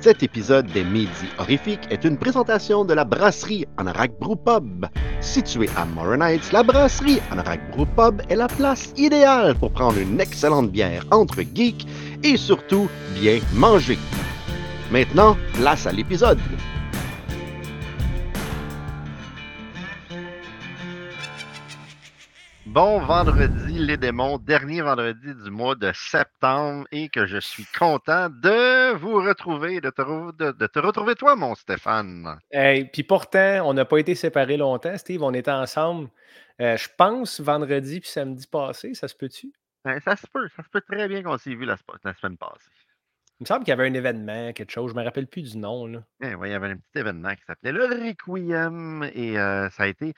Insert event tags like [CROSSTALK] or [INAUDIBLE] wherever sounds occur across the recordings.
Cet épisode des Midi Horrifiques est une présentation de la brasserie Anorak Brew Pub. Située à Morin la brasserie Anorak Brew Pub est la place idéale pour prendre une excellente bière entre geeks et surtout bien manger. Maintenant, place à l'épisode. Bon vendredi, les démons, dernier vendredi du mois de septembre et que je suis content de vous retrouver, de te, re- de- de te retrouver toi, mon Stéphane. Hey, puis pourtant, on n'a pas été séparés longtemps, Steve. On était ensemble, euh, je pense, vendredi puis samedi passé. Ça se peut-tu? Ben, ça se peut, ça se peut très bien qu'on s'est vu la, semaine passée. Il me semble qu'il y avait un événement, quelque chose. Je ne me rappelle plus du nom. Là. Eh ouais, il y avait un petit événement qui s'appelait le Requiem et euh, ça a été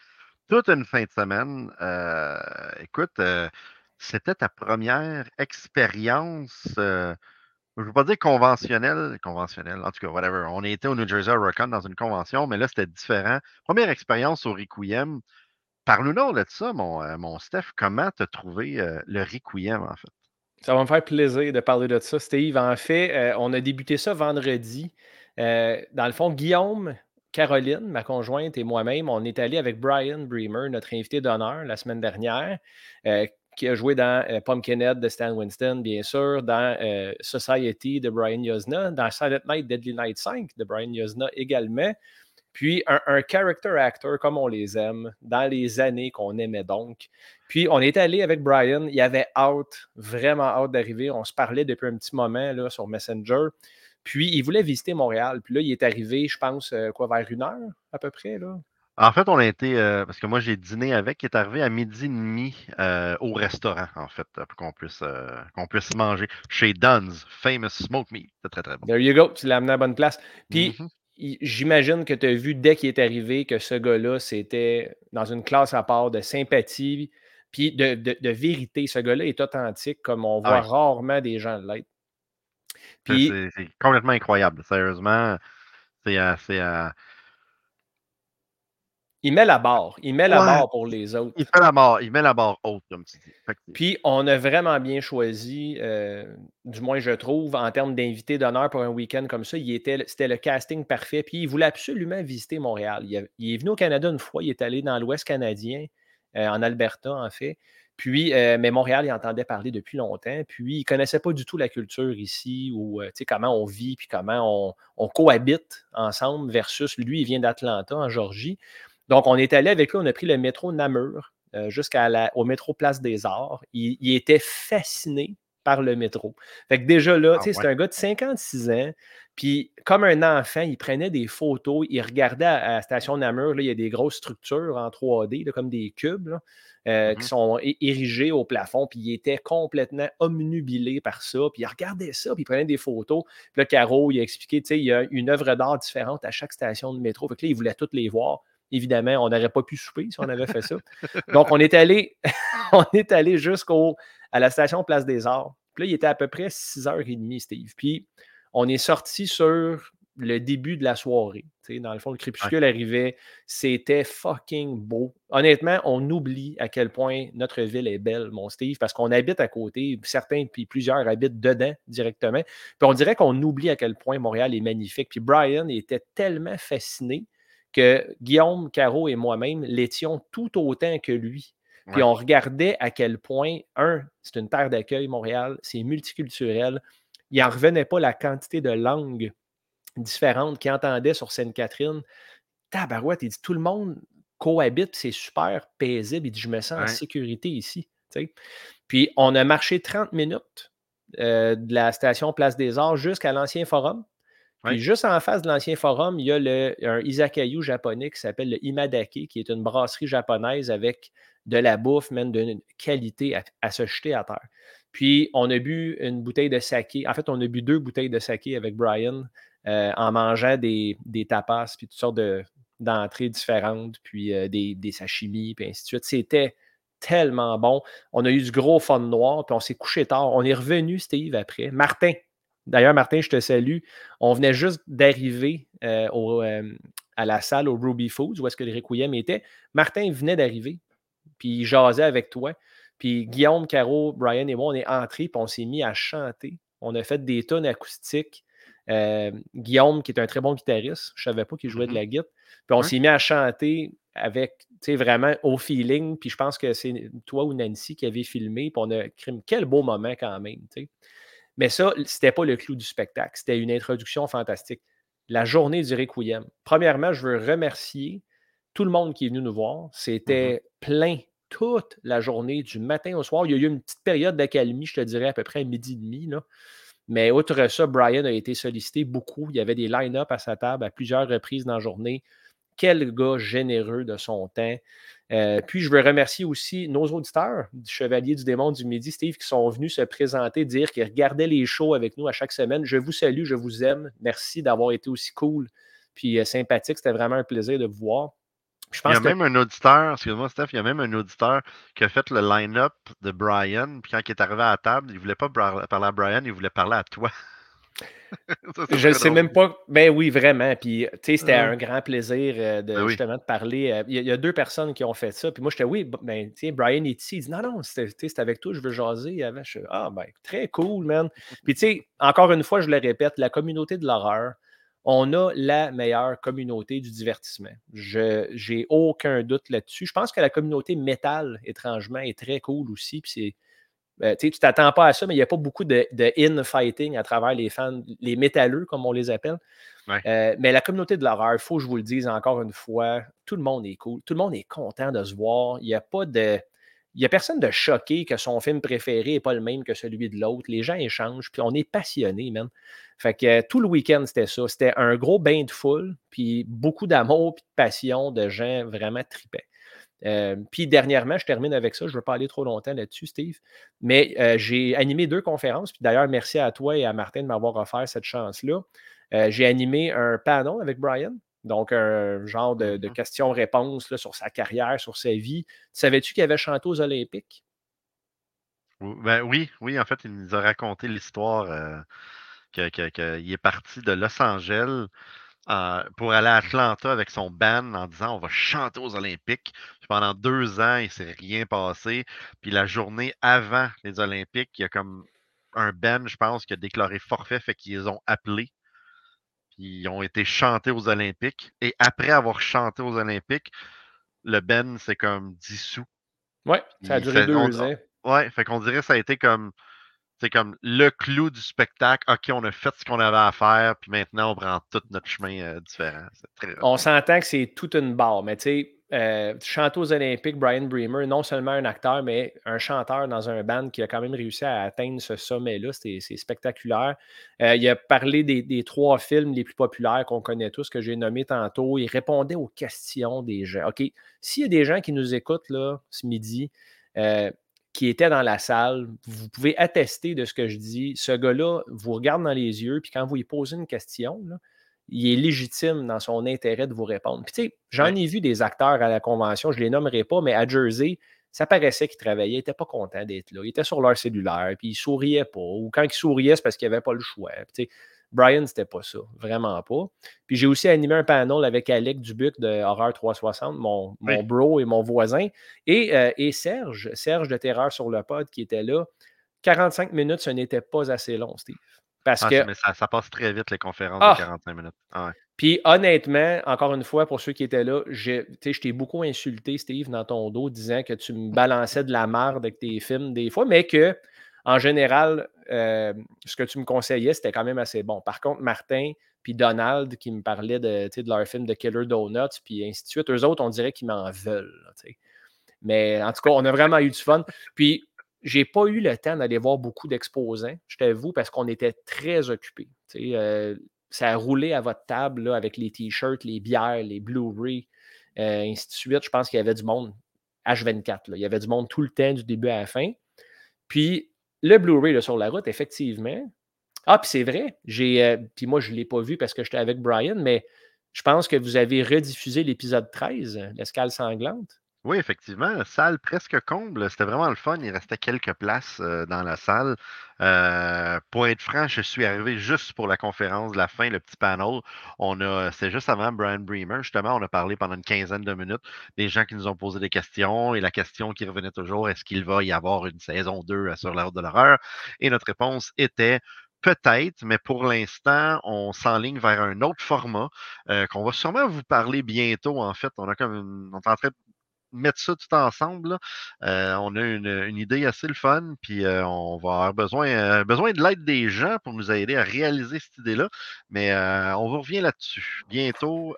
toute une fin de semaine. Euh, écoute, euh, c'était ta première expérience, euh, je ne veux pas dire conventionnelle, conventionnelle, en tout cas, whatever. On était au New Jersey Rockon dans une convention, mais là, c'était différent. Première expérience au Requiem. Parle-nous de ça, mon, Steph. Comment tu as trouvé le Requiem, en fait? Ça va me faire plaisir de parler de ça, Steve. En fait, on a débuté ça vendredi. Dans le fond, Guillaume, Caroline, ma conjointe et moi-même, on est allé avec Brian Bremer, notre invité d'honneur la semaine dernière, euh, qui a joué dans euh, Pumpkinhead de Stan Winston, bien sûr, dans euh, Society de Brian Yozna, dans Silent Night, Deadly Night 5 de Brian Yozna également. Puis un, character actor comme on les aime, dans les années qu'on aimait donc. Puis on est allé avec Brian, il avait hâte, vraiment hâte d'arriver. On se parlait depuis un petit moment là, sur Messenger. Puis il voulait visiter Montréal. Puis là, il est arrivé, je pense, euh, quoi, vers une heure à peu près. Là. En fait, on a été, euh, parce que moi j'ai dîné avec, il est arrivé à midi et demi euh, au restaurant, en fait, pour qu'on puisse, euh, qu'on puisse manger chez Dunn's Famous Smoke Meat. C'est très, très bon. There you go, tu l'as amené à la bonne place. Puis Mhm. il- j'imagine que tu as vu dès qu'il est arrivé que ce gars-là, c'était dans une classe à part de sympathie, puis de, de- de vérité. Ce gars-là est authentique comme on voit Ah ouais. rarement des gens l'être. C'est- Puis C'est complètement incroyable, sérieusement. C'est euh, euh, il met la barre, il met la barre pour les autres. il fait la barre, il met la barre haute, comme tu dis. Que- Puis on a vraiment bien choisi, euh, du moins je trouve, en termes d'invités d'honneur pour un week-end comme ça. Il était, c'était le casting parfait. Puis il voulait absolument visiter Montréal. Il, a- il est venu au Canada une fois, il est allé dans l'Ouest canadien, euh, en Alberta en fait. Puis, euh, mais Montréal, il entendait parler depuis longtemps. Puis il ne connaissait pas du tout la culture ici, ou euh, comment on vit, puis comment on, cohabite ensemble, versus lui, il vient d'Atlanta, en Georgie. Donc, on est allé avec lui, on a pris le métro Namur euh, jusqu'au métro Place des Arts. Il était fasciné par le métro. Fait que déjà là, Ah c'est un gars de 56 ans. Puis, comme un enfant, il prenait des photos, il regardait à, la station Namur, là, il y a des grosses structures en 3D, là, comme des cubes, là, euh, qui sont é- érigés au plafond, puis il était complètement omnubilé par ça, puis il regardait ça, puis il prenait des photos. Puis là, Caro, il a expliqué, tu sais, il y a une œuvre d'art différente à chaque station de métro. Fait que là, il voulait toutes les voir. Évidemment, on n'aurait pas pu souper si on avait fait ça. Donc, on est allé, [LAUGHS] on est allé jusqu'au à la station Place des Arts. Puis là, il était à peu près 6h30, Steve. Puis on est sorti sur le début de la soirée. Dans le fond, le crépuscule arrivait. C'était fucking beau. Honnêtement, on oublie à quel point notre ville est belle, mon Steve, parce qu'on habite à côté. Certains, puis plusieurs habitent dedans directement. Puis on dirait qu'on oublie à quel point Montréal est magnifique. Puis Brian était tellement fasciné que Guillaume, Caro et moi-même l'étions tout autant que lui. Puis Ouais. on regardait à quel point, un, c'est une terre d'accueil, Montréal, c'est multiculturel. Il n'en revenait pas la quantité de langues différentes qu'il entendait sur Sainte-Catherine. Tabarouette, il dit tout le monde cohabite, c'est super paisible. Il dit je me sens en sécurité ici. Puis on a marché 30 minutes euh, de la station Place des Arts jusqu'à l'ancien forum. Puis Ouais. juste en face de l'ancien forum, il y a le, un izakayu japonais qui s'appelle le Imadake, qui est une brasserie japonaise avec de la bouffe, même d'une qualité à, se jeter à terre. Puis on a bu une bouteille de saké. En fait, on a bu deux bouteilles de saké avec Brian euh, en mangeant des, tapas, puis toutes sortes de- d'entrées différentes, puis euh, des, sashimi, puis ainsi de suite. C'était tellement bon. On a eu du gros fun noir, puis on s'est couché tard. On est revenu, Steve, après. Martin, D'ailleurs, Martin, je te salue. On venait juste d'arriver euh, à la salle au Ruby Foods, où est-ce que le Requiem était. Martin venait d'arriver, puis il jasait avec toi. Puis Guillaume, Caro, Brian et moi, on est entrés, puis on s'est mis à chanter. On a fait des tonnes acoustiques. euh, Guillaume, qui est un très bon guitariste. Je ne savais pas qu'il jouait de Mhm. la guitare. Puis on s'est mis à chanter avec, tu sais, vraiment au feeling. Puis je pense que c'est toi ou Nancy qui avez filmé. Puis on a. Quel beau moment quand même, tu sais. Mais ça, c'était pas le clou du spectacle. C'était une introduction fantastique. La journée du Requiem. Premièrement, je veux remercier tout le monde qui est venu nous voir. Mhm. C'était plein toute la journée, du matin au soir. Il y a eu une petite période d'accalmie, je te dirais à peu près à midi et demi. Là. Mais outre ça, Brian a été sollicité beaucoup. Il y avait des line-up à sa table à plusieurs reprises dans la journée. Quel gars généreux de son temps. Euh, puis, je veux remercier aussi nos auditeurs du Chevalier du Démon du Midi, Steve, qui sont venus se présenter, dire qu'ils regardaient les shows avec nous à chaque semaine. Je vous salue, je vous aime. Merci d'avoir été aussi cool puis euh, sympathique. C'était vraiment un plaisir de vous voir. Je Il y a que même un auditeur, excuse-moi Steph, il y a même un auditeur qui a fait le line-up de Brian, puis quand il est arrivé à la table, il voulait pas parler à Brian, il voulait parler à toi. [LAUGHS] Ça, c'est Je ne sais drôle. même pas. Ben oui, vraiment. Puis, tu sais, c'était Ouais. un grand plaisir euh, de Ben oui. justement de parler. euh, Il y, a- il y a deux personnes qui ont fait ça. Puis moi, j'étais, oui, ben, tiens, Brian est ici. Il dit, non, non, c'était tu sais, c'était avec toi, je veux jaser. Avant, je suis, ah, ben, très cool, man. Puis, tu sais, encore une fois, je le répète, la communauté de l'horreur, on a la meilleure communauté du divertissement. Je j'ai aucun doute là-dessus. Je pense que la communauté métal, étrangement, est très cool aussi. Puis euh, tu t'attends pas à ça, mais il n'y a pas beaucoup de, de in-fighting à travers les fans, les métalleux, comme on les appelle. Ouais. Euh, mais la communauté de l'horreur, il faut que je vous le dise encore une fois, tout le monde est cool. Tout le monde est content de se voir. Il n'y a pas de. Il n'y a personne de choqué que son film préféré n'est pas le même que celui de l'autre. Les gens échangent, puis on est passionnés, man. Fait que euh, tout le week-end, c'était ça. C'était un gros bain de foule, puis beaucoup d'amour, puis de passion de gens vraiment tripés. Euh, puis dernièrement, je termine avec ça. Je ne veux pas aller trop longtemps là-dessus, Steve. Mais euh, j'ai animé deux conférences. Puis d'ailleurs, merci à toi et à Martin de m'avoir offert cette chance-là. Euh, j'ai animé un panel avec Brian. Donc, un genre de, de Mhm. questions-réponses sur sa carrière, sur sa vie. Savais-tu qu'il avait chanté aux Olympiques? Ben oui, oui, en fait, il nous a raconté l'histoire euh, que- que- qu'il est parti de Los Angeles euh, pour aller à Atlanta avec son band en disant on va chanter aux Olympiques. Puis pendant deux ans, il ne s'est rien passé. Puis la journée avant les Olympiques, il y a comme un band, je pense, qui a déclaré forfait, fait qu'ils les ont appelés. Puis ils ont été chantés aux Olympiques. Et après avoir chanté aux Olympiques, le band s'est comme dissous. Oui, ça a duré fait- deux ans. Ouais, fait qu'on dirait que ça a été comme c'est comme le clou du spectacle. OK, on a fait ce qu'on avait à faire, puis maintenant on prend tout notre chemin euh, différent. Très On s'entend que c'est toute une barre, mais tu sais, euh, chanter aux Olympiques, Brian Bremer, non seulement un acteur, mais un chanteur dans un band qui a quand même réussi à atteindre ce sommet-là. C'est c'est spectaculaire. Euh, il a parlé des, des trois films les plus populaires qu'on connaît tous, que j'ai nommés tantôt. Il répondait aux questions des gens. OK, s'il y a des gens qui nous écoutent là, ce midi, euh, qui étaient dans la salle, vous pouvez attester de ce que je dis. Ce gars-là vous regarde dans les yeux, puis quand vous lui posez une question, là, il est légitime dans son intérêt de vous répondre. Puis, tu sais, j'en ai vu des acteurs à la convention, je ne les nommerai pas, mais à Jersey, ça paraissait qu'ils travaillaient, ils n'étaient pas contents d'être là. Ils étaient sur leur cellulaire, puis ils souriaient pas. Ou quand ils souriaient, c'est parce qu'ils n'avaient pas le choix. Puis, tu sais, Brian, c'était pas ça, vraiment pas. Puis j'ai aussi animé un panel avec Alec Dubuc de Horreur 360, mon, mon bro et mon voisin, et, euh, et Serge, Serge de Terreur sur le pod qui était là. 45 minutes, ce n'était pas assez long, Steve. Parce Ah, que mais ça, ça passe très vite les conférences Ah! de 45 minutes. Ah ouais. puis honnêtement, encore une fois, pour ceux qui étaient là, je t'ai beaucoup insulté, Steve, dans ton dos, disant que tu me balançais de la merde avec tes films des fois, mais que, en général, euh, ce que tu me conseillais, c'était quand même assez bon. Par contre, Martin puis Donald, qui me parlaient de, de leur film de Killer Donuts, puis ainsi de suite, eux autres, on dirait qu'ils m'en veulent. Mais en tout cas, on a vraiment eu du fun. Puis, j'ai pas eu le temps d'aller voir beaucoup d'exposants, je t'avoue, parce qu'on était très occupés. Euh, ça a roulé à votre table là, avec les t-shirts, les bières, les Blu-ray, euh, ainsi de suite. Je pense qu'il y avait du monde H24. là. Il y avait du monde tout le temps, du début à la fin. Puis le Blu-ray sur la route, effectivement. Ah, puis c'est vrai. J'ai, euh, puis moi, je ne l'ai pas vu parce que j'étais avec Brian, mais je pense que vous avez rediffusé l'épisode 13, l'escale sanglante. Oui, effectivement, salle presque comble. C'était vraiment le fun. Il restait quelques places dans la salle. Pour être franc, je suis arrivé juste pour la conférence de la fin, le petit panel. On a, c'est juste avant Brian Bremer. Justement, on a parlé pendant une quinzaine de minutes des gens qui nous ont posé des questions et la question qui revenait toujours est-ce qu'il va y avoir une saison 2 sur route de l'horreur? Et notre réponse était Peut-être, mais pour l'instant, on s'enligne vers un autre format qu'on va sûrement vous parler bientôt. En fait, on a comme on est en train mettre ça tout ensemble. Euh, on a une, idée assez le fun, puis euh, on va avoir besoin, euh, besoin de l'aide des gens pour nous aider à réaliser cette idée-là. Mais on vous revient là-dessus bientôt.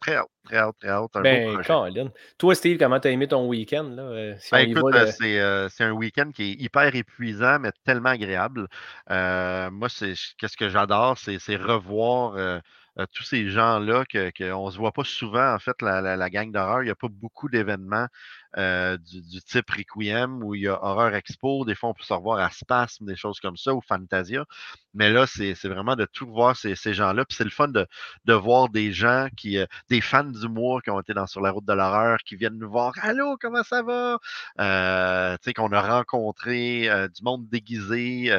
très hâte, très hâte, très hâte. ben, Colin. Toi, Steve, comment t'as aimé ton week-end? Là, ben, écoute, c'est un week-end qui est hyper épuisant, mais tellement agréable. moi, c'est qu'est-ce que j'adore, c'est revoir tous ces gens-là qu'on ne se voit pas souvent, en fait, la, la, la gang d'horreur. Il n'y a pas beaucoup d'événements euh, du, type Requiem où il y a Horror Expo. Des fois, on peut se revoir à Spasme, des choses comme ça, ou Fantasia. Mais là, c'est vraiment de tout voir ces, ces gens-là. Puis c'est le fun de, de, voir des gens qui, euh, des fans d'humour qui ont été dans Sur la route de l'horreur, qui viennent nous voir. Allô, comment ça va? Euh, tu sais, qu'on a rencontré du monde déguisé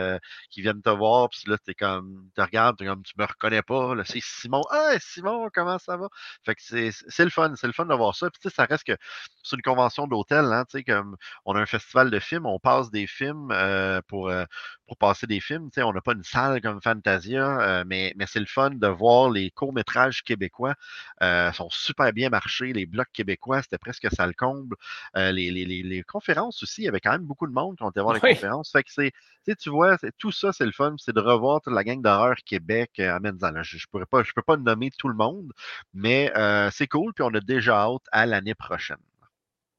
qui viennent te voir. Puis là, tu comme, tu regardes, es comme, tu me reconnais pas. C'est Simon. Ah, Simon, comment ça va? Fait que c'est le fun. C'est le fun de voir ça. Puis tu sais, ça reste que c'est une convention d'hôtel, hein, comme on a un festival de films, on passe des films euh, pour, euh, pour passer des films. On n'a pas une salle comme Fantasia, euh, mais, mais c'est le fun de voir les courts-métrages québécois sont super bien marchés. Les blocs québécois, c'était presque ça le comble. Les, les, les, conférences aussi, il y avait quand même beaucoup de monde qui ont été voir les conférences. Fait que c'est, tu vois, tout ça, c'est le fun, c'est de revoir toute la gang d'horreur Québec. je ne pourrais pas, je peux pas nommer tout le monde, mais c'est cool, puis on a déjà hâte à l'année prochaine.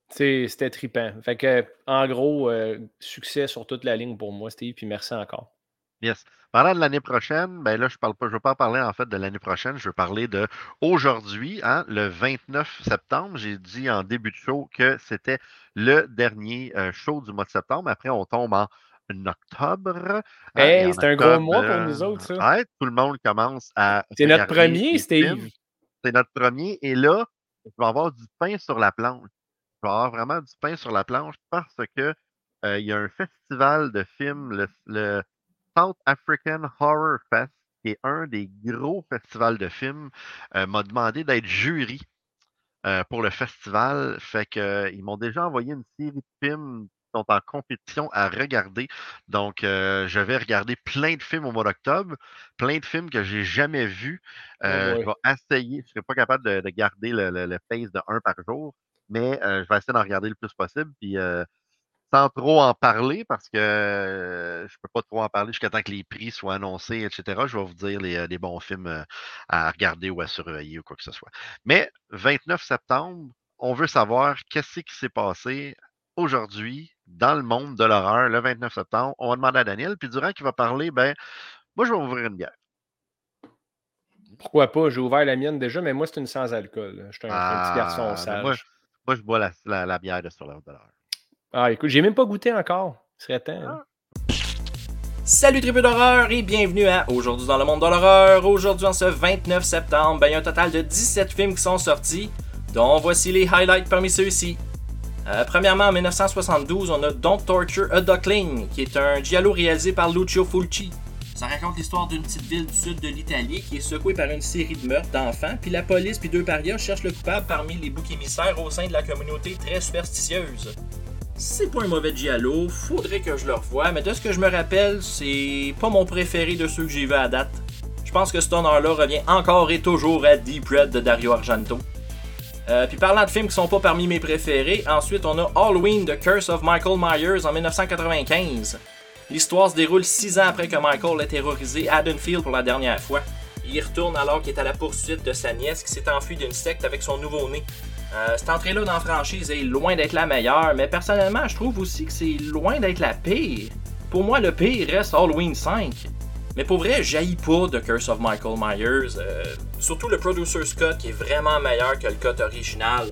C'était trippant. Fait que, en gros, euh, succès sur toute la ligne pour moi, Steve, puis merci encore. Yes. Parlant de l'année prochaine, ben là, je parle pas, je veux pas parler en fait de l'année prochaine, je veux parler de aujourd'hui, hein, le 29 septembre. J'ai dit en début de show que c'était le dernier euh, show du mois de septembre. Après, on tombe en octobre. Hein, hey, c'est un gros mois pour nous autres, ça. tout le monde commence à. C'est notre premier, Steve. C'est notre premier. Et là, il va avoir du pain sur la planche va avoir vraiment du pain sur la planche parce que il y a un festival de films, le, South African Horror Fest, qui est un des gros festivals de films, m'a demandé d'être jury pour le festival. Fait que ils m'ont déjà envoyé une série de films qui sont en compétition à regarder. Donc, je vais regarder plein de films au mois d'octobre, plein de films que j'ai jamais vus. Oh je vais essayer, je ne serai pas capable de, garder le, le, le pace de un par jour mais je vais essayer d'en regarder le plus possible. Puis sans trop en parler, parce que je ne peux pas trop en parler jusqu'à temps que les prix soient annoncés, etc. Je vais vous dire les, bons films à regarder ou à surveiller ou quoi que ce soit. Mais 29 septembre, on veut savoir qu'est-ce qui s'est passé aujourd'hui dans le monde de l'horreur le 29 septembre. On va demander à Daniel, puis durant qu'il va parler, ben, moi, je vais ouvrir une bière. Pourquoi pas? J'ai ouvert la mienne déjà, mais moi, c'est une sans alcool. Je suis un, petit garçon ah, sage. Moi, je bois la, bière de sur l'heure de l'heure. Ah, écoute, j'ai même pas goûté encore. Ce serait temps. Hein. Ah. Salut tribu d'horreur et bienvenue à Aujourd'hui dans le monde de l'horreur. Aujourd'hui, en ce 29 septembre, ben, il y a un total de 17 films qui sont sortis, dont voici les highlights parmi ceux-ci. Euh, premièrement, en 1972, on a Don't Torture a Duckling, qui est un giallo réalisé par Lucio Fulci. Ça raconte l'histoire d'une petite ville du sud de l'Italie qui est secouée par une série de meurtres d'enfants, puis la police puis deux parias cherchent le coupable parmi les boucs émissaires au sein de la communauté très superstitieuse. C'est pas un mauvais giallo, faudrait que je le revoie, mais de ce que je me rappelle, c'est pas mon préféré de ceux que j'ai vus à date. Je pense que ce honneur-là revient encore et toujours à Deep Red de Dario Argento. Euh, puis parlant de films qui sont pas parmi mes préférés, ensuite on a Halloween The Curse of Michael Myers en 1995. L'histoire se déroule six ans après que Michael ait terrorisé Haddonfield pour la dernière fois. Il y retourne alors qu'il est à la poursuite de sa nièce qui s'est enfuie d'une secte avec son nouveau-né. Euh, cette entrée-là dans la franchise est loin d'être la meilleure, mais personnellement, je trouve aussi que c'est loin d'être la pire. Pour moi, le pire reste Halloween 5. Mais pour vrai, jaillit pas de Curse of Michael Myers. Euh, surtout le Producer's Cut qui est vraiment meilleur que le cut original.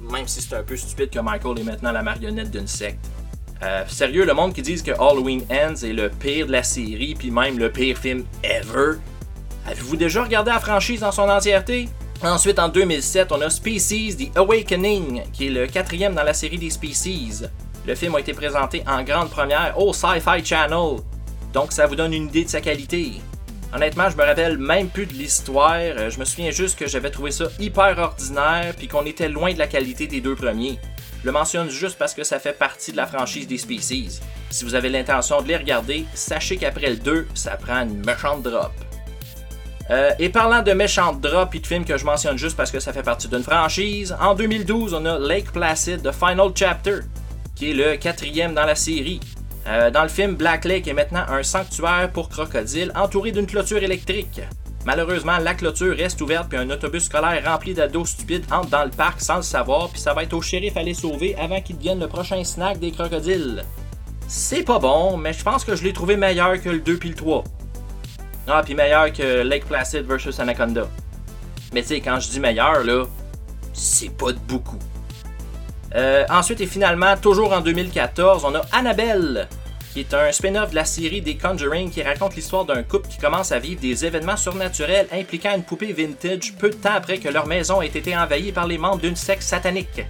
Même si c'est un peu stupide que Michael est maintenant la marionnette d'une secte. Euh, sérieux, le monde qui dit que Halloween Ends est le pire de la série, puis même le pire film ever. Avez-vous déjà regardé la franchise dans son entièreté? Ensuite, en 2007, on a Species The Awakening, qui est le quatrième dans la série des Species. Le film a été présenté en grande première au Sci-Fi Channel, donc ça vous donne une idée de sa qualité. Honnêtement, je me rappelle même plus de l'histoire, euh, je me souviens juste que j'avais trouvé ça hyper ordinaire, puis qu'on était loin de la qualité des deux premiers. Je le mentionne juste parce que ça fait partie de la franchise des Species. Si vous avez l'intention de les regarder, sachez qu'après le 2, ça prend une méchante drop. Euh, et parlant de méchantes drops et de films que je mentionne juste parce que ça fait partie d'une franchise, en 2012, on a Lake Placid The Final Chapter, qui est le quatrième dans la série. Euh, dans le film, Black Lake est maintenant un sanctuaire pour crocodiles entouré d'une clôture électrique. Malheureusement, la clôture reste ouverte puis un autobus scolaire rempli d'ados stupides entre dans le parc sans le savoir puis ça va être au shérif à les sauver avant qu'il devienne le prochain snack des crocodiles. C'est pas bon, mais je pense que je l'ai trouvé meilleur que le 2 puis le 3. Ah, puis meilleur que Lake Placid vs Anaconda. Mais tu sais, quand je dis meilleur, là, c'est pas de beaucoup. Euh, ensuite et finalement, toujours en 2014, on a Annabelle, qui est un spin-off de la série des Conjuring qui raconte l'histoire d'un couple qui commence à vivre des événements surnaturels impliquant une poupée vintage peu de temps après que leur maison ait été envahie par les membres d'une secte satanique.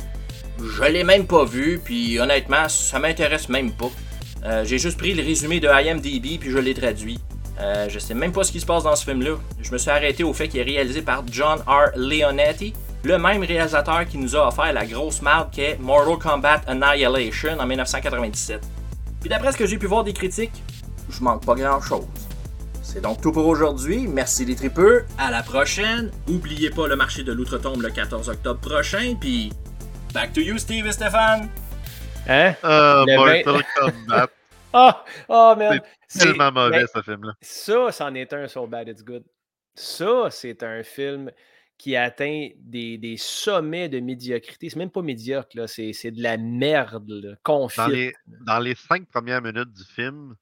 Je l'ai même pas vu, puis honnêtement, ça m'intéresse même pas. Euh, j'ai juste pris le résumé de IMDb puis je l'ai traduit. Euh, je sais même pas ce qui se passe dans ce film-là. Je me suis arrêté au fait qu'il est réalisé par John R. Leonetti, le même réalisateur qui nous a offert la grosse marde qu'est Mortal Kombat Annihilation en 1997. Puis d'après ce que j'ai pu voir des critiques, je manque pas grand-chose. C'est donc tout pour aujourd'hui. Merci les tripeux. À la prochaine. Oubliez pas le marché de l'outre-tombe le 14 octobre prochain. Puis back to you, Steve et Stéphane. Hein? Euh, Kombat. [LAUGHS] Ah! Oh, man! C'est tellement mauvais, ben, ce film-là. Ça, c'en est un So Bad It's Good. Ça, c'est un film qui atteint des, des sommets de médiocrité. C'est même pas médiocre, là. C'est, c'est de la merde, là, confite. Dans les, dans les cinq premières minutes du film,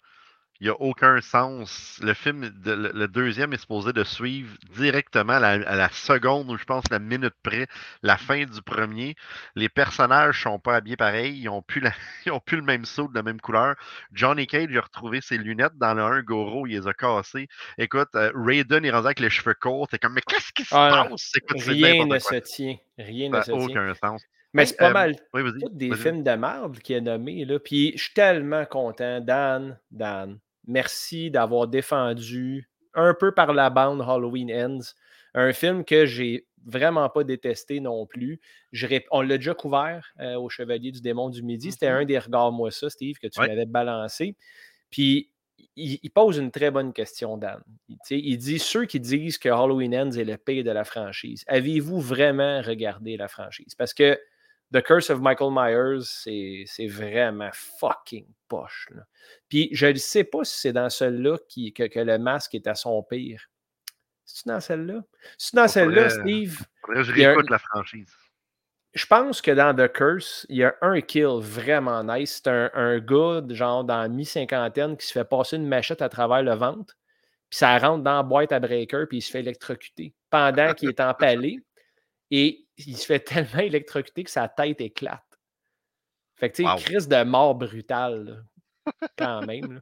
il n'y a aucun sens. Le film, de- le, le deuxième est supposé de suivre directement à la, à la seconde, ou je pense la minute près, la fin du premier. Les personnages sont pas habillés pareil, ils n'ont plus, la- [LAUGHS] ils ont plus le même saut de la même couleur. Johnny Cage a retrouvé ses lunettes dans le 1, Goro, il les a cassées. Écoute, euh, Raiden est rendu avec les cheveux courts, t'es comme, mais qu'est-ce qui se Ah, passe? Écoute, Rien ne se tient. Rien ne se tient. aucun sens. Mais c'est pas euh, mal Oui, tous des films de merde qui est nommé. Là. Puis je suis tellement content. Dan, Dan, merci d'avoir défendu un peu par la bande Halloween Ends. Un film que j'ai vraiment pas détesté non plus. Je On l'a déjà couvert euh, au Chevalier du Démon du Midi. C'était Mhm. un des regards, moi, ça, Steve, que tu Ouais. m'avais balancé. Puis il, il pose une très bonne question, Dan. Il, il dit ceux qui disent que Halloween Ends est le pire de la franchise, avez-vous vraiment regardé la franchise? Parce que The Curse of Michael Myers, c'est vraiment fucking poche. là. Puis je ne sais pas si c'est dans celle-là que, que le masque est à son pire. C'est dans celle-là? C'est dans celle-là, Steve? Je un- réécoute la franchise. Je pense que dans The Curse, il y a un kill vraiment nice. C'est un, un gars, genre dans la mi-cinquantaine, qui se fait passer une machette à travers le ventre. Puis ça rentre dans la boîte à breaker, puis il se fait électrocuter pendant qu'il est empalé. Et il se fait [LAUGHS] tellement électrocuter que sa tête éclate. Fait que, tu sais, Wow. crise de mort brutale, là, quand même. là.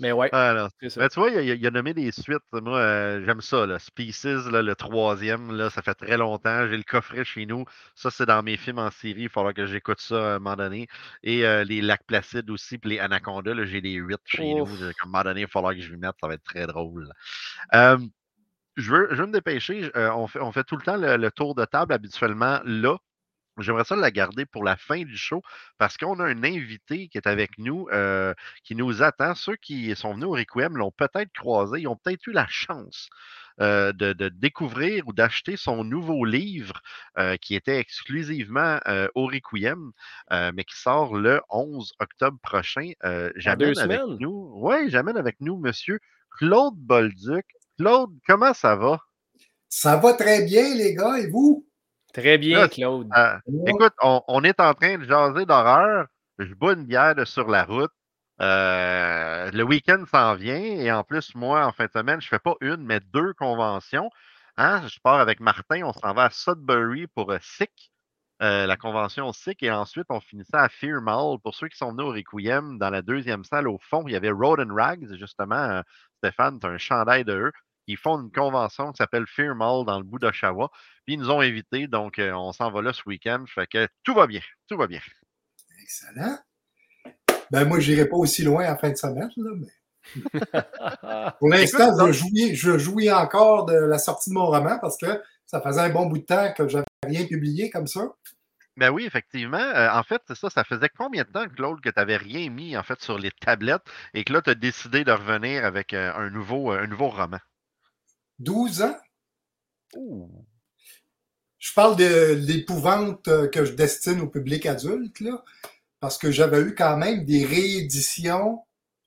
Mais ouais, Ah, non. c'est ça. Tu vois, il a, il a nommé des suites. Moi, euh, j'aime ça. Là. Species, là, le troisième, là, ça fait très longtemps. J'ai le coffret chez nous. Ça, c'est dans mes films en série. Il faudra que j'écoute ça à un moment donné. Et euh, les Lacs Placides aussi, puis les Anacondas, j'ai les huit chez nous. À un moment donné, il faudra que je lui mette. Ça va être très drôle. Euh, je, veux, je veux me dépêcher. Euh, on, fait, on fait tout le temps le, le tour de table habituellement là. J'aimerais ça la garder pour la fin du show parce qu'on a un invité qui est avec nous, euh, qui nous attend. Ceux qui sont venus au Requiem l'ont peut-être croisé, ils ont peut-être eu la chance euh, de, de découvrir ou d'acheter son nouveau livre euh, qui était exclusivement au Requiem, mais qui sort le 11 octobre prochain. J'amène deux avec nous, oui, j'amène avec nous Monsieur Claude Bolduc. Claude, comment ça va? Ça va très bien, les gars, et vous? Très bien, Là, Claude. Euh. Écoute, on, on est en train de jaser d'horreur. Je bois une bière de sur la route. Euh, le week-end s'en vient et en plus, moi, en fin de semaine, je fais pas une, mais deux conventions. Hein, Je pars avec Martin, on s'en va à Sudbury pour euh, SICK, euh, la convention SICK, et ensuite on finit ça à Fear Mall. Pour ceux qui sont venus au Requiem, dans la deuxième salle au fond, il y avait Road and Rags, justement. euh, Stéphane, tu as un chandail de eux. Ils font une convention qui s'appelle Fear Mall dans le bout d'Oshawa. Puis ils nous ont invités, donc euh, on s'en va là ce week-end. Fait que tout va bien, tout va bien. Excellent. Ben, moi, je n'irai pas aussi loin en fin de semaine, là, mais [LAUGHS] pour l'instant, je jouis, je jouis encore de la sortie de mon roman parce que ça faisait un bon bout de temps que je n'avais rien publié comme ça. Ben oui, effectivement. Euh, en fait, ça, ça faisait combien de temps, Claude, que tu n'avais rien mis en fait sur les tablettes et que là, tu as décidé de revenir avec euh, un, nouveau, un nouveau roman? 12 ans. Je parle de l'épouvante que je destine au public adulte, là, parce que j'avais eu quand même des rééditions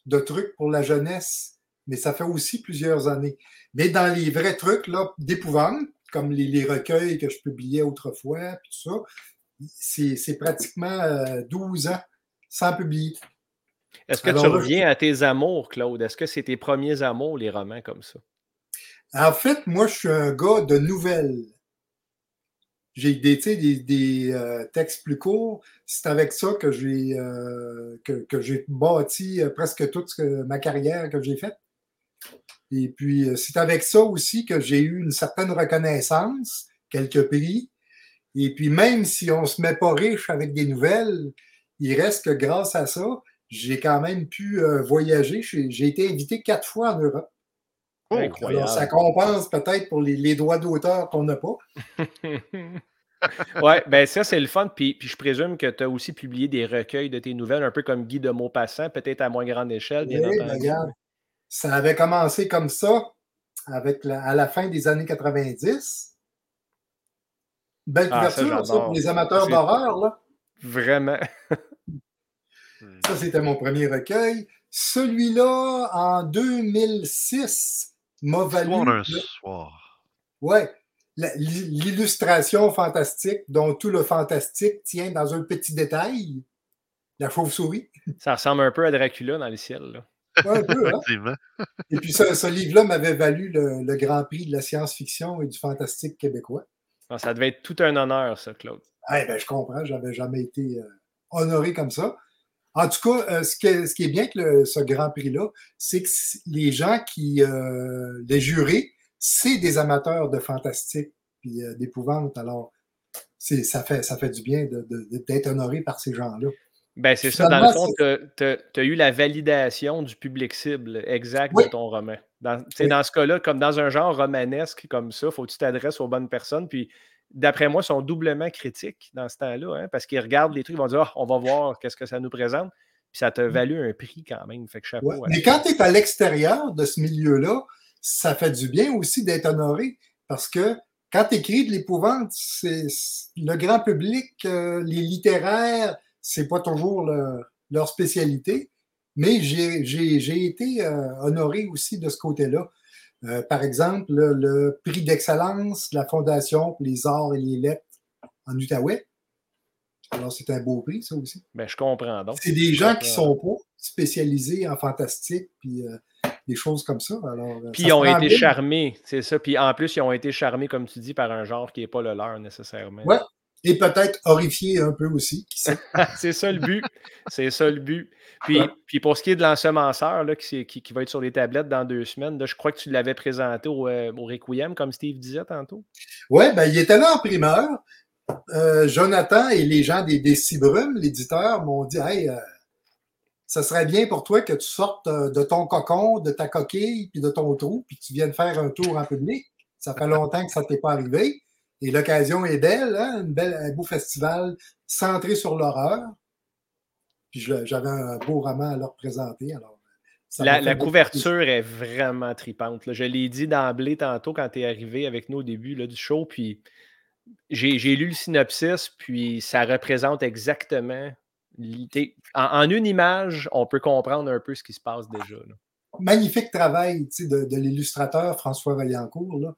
de trucs pour la jeunesse, mais ça fait aussi plusieurs années. Mais dans les vrais trucs là d'épouvante, comme les, recueils que je publiais autrefois, puis tout ça, c'est pratiquement 12 euh, ans sans publier. Est-ce que tu reviens à tes amours, Claude? Est-ce que c'est tes premiers amours, les romans comme ça? En fait, moi, je suis un gars de nouvelles. J'ai des, des, euh, textes plus courts. C'est avec ça que j'ai euh, que, j'ai bâti presque toute ma carrière que j'ai faite. Et puis, euh, c'est avec ça aussi que j'ai eu une certaine reconnaissance, quelques prix. Et puis, même si on ne se met pas riche avec des nouvelles, il reste que grâce à ça, j'ai quand même pu euh, voyager. J'ai été invité quatre fois en Europe. Oh, incroyable. ça compense peut-être pour les, droits d'auteur qu'on n'a pas. [LAUGHS] oui, ben ça, c'est le fun. Puis, puis je présume que tu as aussi publié des recueils de tes nouvelles, un peu comme Guy de Maupassant, peut-être à moins grande échelle, bien oui, entendu. Ça avait commencé comme ça avec à la fin des années 90. Belle ah, couverture, ça, pour les amateurs d'horreur. Là. Vraiment. ça, c'était mon premier recueil. Celui-là, en 2006, m'a valu. Un soir. Ouais. L'illustration fantastique, dont tout le fantastique tient dans un petit détail, la chauve-souris. Ça ressemble un peu à Dracula dans le ciel. Là. un peu, hein? Et puis ce, livre-là m'avait valu le, Grand Prix de la science-fiction et du fantastique québécois. Ah, ça devait être tout un honneur, ça, Claude. Eh ben, je comprends, je n'avais jamais été euh, honoré comme ça. En tout cas, euh, ce, qui est bien que ce Grand Prix-là, c'est que les gens qui, euh, les jurés, c'est des amateurs de fantastique et d'épouvante. Alors, ça fait, ça fait du bien d'être honoré par ces gens-là. Ben, c'est ça. Dans le fond, tu as, eu la validation du public cible exact de ton roman. Dans, dans ce cas-là, comme dans un genre romanesque comme ça, il faut que tu t'adresses aux bonnes personnes. Puis, d'après moi, ils sont doublement critiques dans ce temps-là, hein, parce qu'ils regardent les trucs, ils vont dire ah, on va [LAUGHS] voir qu'est-ce que ça nous présente. Puis ça t'a mmh. valu un prix quand même. Fait que chapeau. Mais quand tu es à l'extérieur de ce milieu-là, ça fait du bien aussi d'être honoré. Parce que quand tu écris de l'épouvante, c'est le grand public, euh, les littéraires, c'est pas toujours leur spécialité, mais j'ai été euh, honoré aussi de ce côté-là. Euh, par exemple, le, prix d'excellence de la Fondation pour les arts et les lettres en Outaouais. Alors, c'est un beau prix, ça aussi. Ben, je comprends. donc. C'est des gens qui sont pas spécialisés en fantastique, puis euh, des choses comme ça. Alors, puis ils ont été charmés, c'est ça. Puis en plus, ils ont été charmés, comme tu dis, par un genre qui n'est pas le leur nécessairement. Oui, et peut-être horrifié un peu aussi. [LAUGHS] c'est ça le but. C'est ça le but. Puis, puis pour ce qui est de l'ensemenceur là, qui, qui, va être sur les tablettes dans deux semaines, là, je crois que tu l'avais présenté au, euh, au, Requiem, comme Steve disait tantôt. Oui, ben, il était là en primeur. Euh, Jonathan et les gens des, des Cibrumes, l'éditeur, m'ont dit Hey, euh, ça serait bien pour toi que tu sortes de ton cocon, de ta coquille, puis de ton trou, puis que tu viennes faire un tour en public. Ça fait longtemps que ça ne t'est pas arrivé. Et l'occasion est belle, hein? Une belle, un beau festival centré sur l'horreur. Puis j'avais un beau roman à leur présenter. Alors, la, couverture est vraiment tripante. Je l'ai dit d'emblée tantôt quand tu es arrivé avec nous au début là, du show. Puis j'ai lu le synopsis, puis ça représente exactement. En, en, une image, on peut comprendre un peu ce qui se passe déjà. Magnifique travail de, de l'illustrateur François Vaillancourt.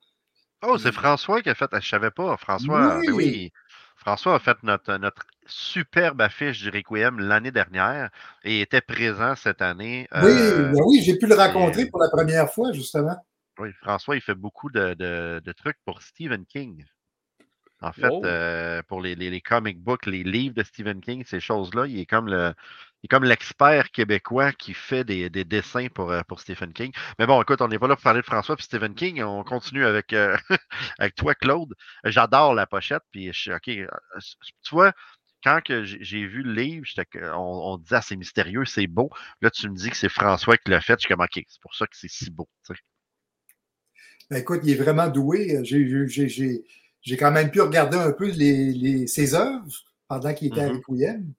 Oh, c'est François qui a fait. Je ne savais pas. François, ben oui. François a fait notre, notre superbe affiche du Requiem l'année dernière et était présent cette année. Oui, euh, ben oui j'ai pu le rencontrer pour la première fois, justement. Oui, François, il fait beaucoup de, de, trucs pour Stephen King. En fait, oh. euh, pour les, les, les, comic books, les livres de Stephen King, ces choses-là, il est comme le, il est comme l'expert québécois qui fait des, dessins pour, euh, pour Stephen King. Mais bon, écoute, on n'est pas là pour parler de François et Stephen King. On continue avec, euh, [LAUGHS] avec toi, Claude. J'adore la pochette. Puis je OK. Euh, tu vois, quand j'ai vu le livre, on, on disait ah, c'est mystérieux, c'est beau. Là, tu me dis que c'est François qui l'a fait. Je suis comme OK, c'est pour ça que c'est si beau. Ben, écoute, il est vraiment doué. J'ai quand même pu regarder un peu les, ses œuvres pendant qu'il était à Mhm. Requiem.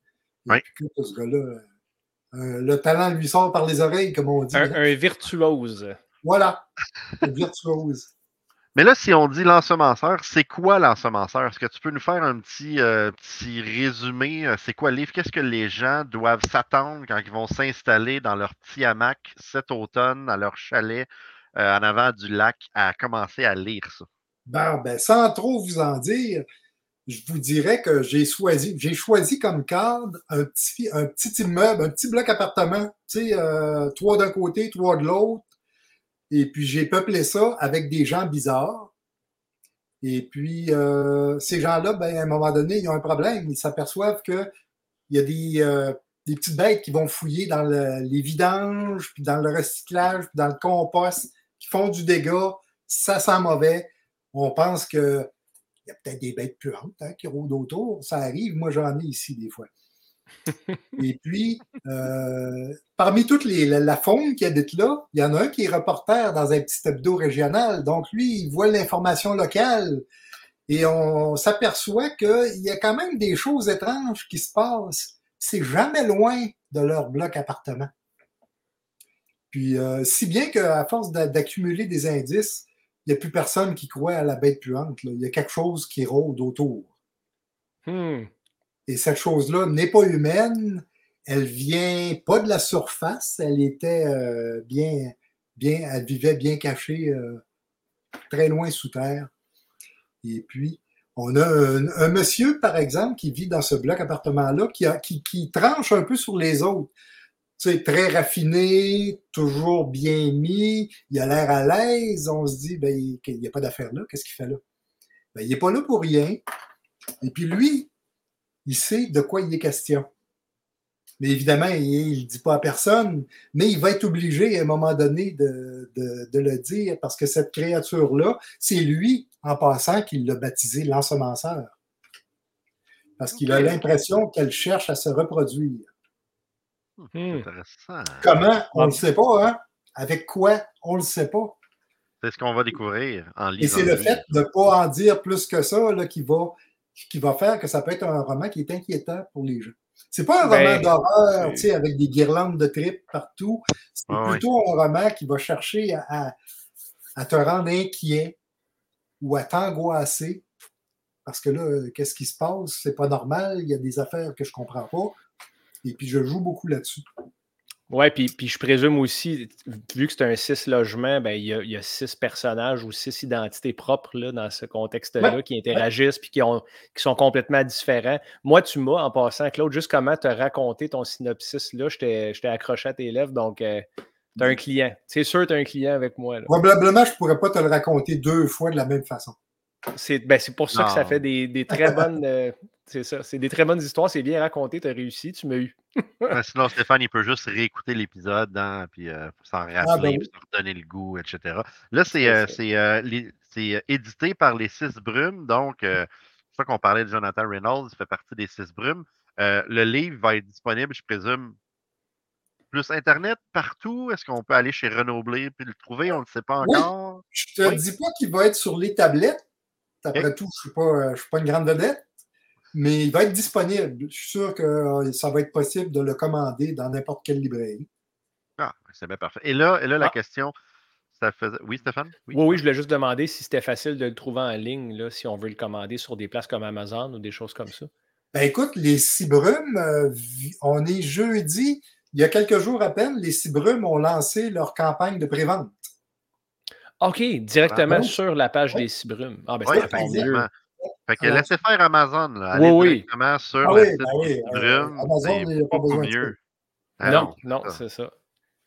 Oui. ce gars-là, euh, le talent lui sort par les oreilles, comme on dit. Un, hein. un virtuose. Voilà, le virtuose. [LAUGHS] Mais là, si on dit l'ensemenceur, c'est quoi l'ensemenceur? Est-ce que tu peux nous faire un petit, euh, petit résumé? euh, C'est quoi le livre? Qu'est-ce que les gens doivent s'attendre quand ils vont s'installer dans leur petit hamac cet automne, à leur chalet, euh, en avant du lac, à commencer à lire ça? Bon, ben, sans trop vous en dire, je vous dirais que j'ai choisi, j'ai choisi comme cadre un petit, un petit immeuble, un petit bloc appartement, tu sais, euh, trois d'un côté, trois de l'autre. Et puis j'ai peuplé ça avec des gens bizarres. Et puis euh, ces gens-là, ben, à un moment donné, ils ont un problème. Ils s'aperçoivent qu'il y a des, euh, des petites bêtes qui vont fouiller dans le- les vidanges, puis dans le recyclage, puis dans le compost, qui font du dégât. Ça sent mauvais. On pense que il y a peut-être des bêtes puantes hein, qui rôdent autour. Ça arrive. Moi, j'en ai ici des fois. [LAUGHS] Et puis, euh, parmi toute les, la, la faune qui habite là, il y en a un qui est reporter dans un petit hebdo régional. Donc, lui, il voit l'information locale et on s'aperçoit qu'il y a quand même des choses étranges qui se passent. C'est jamais loin de leur bloc appartement. Puis, euh, si bien qu'à force d'a- d'accumuler des indices, il n'y a plus personne qui croit à la bête puante. là. Il y a quelque chose qui rôde autour. Hmm. Et cette chose-là n'est pas humaine. Elle vient pas de la surface. Elle était euh, bien, bien, elle vivait bien cachée, euh, très loin sous terre. Et puis, on a un, un monsieur, par exemple, qui vit dans ce bloc appartement-là, qui, a- qui, qui tranche un peu sur les autres. Très raffiné, toujours bien mis, il a l'air à l'aise. On se dit, ben, il n'y a pas d'affaire là, qu'est-ce qu'il fait là? Ben, il n'est pas là pour rien. Et puis lui, il sait de quoi il est question. Mais évidemment, il ne le dit pas à personne, mais il va être obligé à un moment donné de, de- de le dire parce que cette créature-là, c'est lui, en passant, qui l'a baptisé l'ensemenceur. Parce qu'il a l'impression qu'elle cherche à se reproduire. Hmm. Intéressant. Comment? On ne le sait pas, hein? Avec quoi? On ne le sait pas. C'est ce qu'on va découvrir en lisant. Et c'est le livre. fait de ne pas en dire plus que ça là, qui, va, qui va faire que ça peut être un roman qui est inquiétant pour les gens. C'est pas un Ben, roman d'horreur, c'est- tu sais, avec des guirlandes de tripes partout. C'est Ah oui. plutôt un roman qui va chercher à, à- à te rendre inquiet ou à t'angoisser. Parce que là, qu'est-ce qui se passe? C'est pas normal, il y a des affaires que je comprends pas. Et puis je joue beaucoup là-dessus. Ouais, puis, puis je présume aussi, vu que c'est un six logements, ben, il, y a, il y a six personnages ou six identités propres là, dans ce contexte-là Ouais, qui interagissent puis qui, ont, qui sont complètement différents. Moi, tu m'as, en passant, Claude, juste comment te raconter ton synopsis là, je t'ai accroché à tes lèvres, donc euh, t'as un client. C'est sûr, t'as un client avec moi. là. Probablement, je pourrais pas te le raconter deux fois de la même façon. C'est ben, c'est pour ça que ça fait des, des très bonnes. C'est ça, c'est des très bonnes histoires, c'est bien raconté, t'as réussi, tu m'as eu. Ouais, Sinon, Stéphane, il peut juste réécouter l'épisode hein, puis euh, s'en rappeler, Ah, ben puis oui. se redonner le goût, etc. Là, c'est C'est euh, euh, les- c'est, euh, édité par les Six Brumes. Donc, euh, c'est ça qu'on parlait de Jonathan Reynolds, il fait partie des Six Brumes. Euh, le livre va être disponible, je présume, plus Internet, partout? Est-ce qu'on peut aller chez Renaud Blé puis le trouver? On ne le sait pas Oui. encore. Je te Oui. dis pas qu'il va être sur les tablettes. Après tout, je ne suis pas une grande vedette, mais il va être disponible. Je suis sûr que euh, ça va être possible de le commander dans n'importe quelle librairie. Ah, c'est bien parfait. Et là, et là la Ah. question, ça faisait... Oui, Stéphane? Oui, oui, je voulais juste demander si c'était facile de le trouver en ligne, là, si on veut le commander sur des places comme Amazon ou des choses comme ça. Ben écoute, les Cibrumes, euh, on est jeudi. Il y a quelques jours à peine, les Cibrumes ont lancé leur campagne de prévente. OK, directement Ah, bon? sur la page Oui. des Cibrumes. Ah, ben Oui, c'est effectivement. Fait que Alors- laissez faire Amazon. Là. Oui, Allez oui. directement sur Ah le oui, site ben oui, Six euh. Amazon, C'est il n'y a pas besoin de mieux. Ah non, non, c'est ça.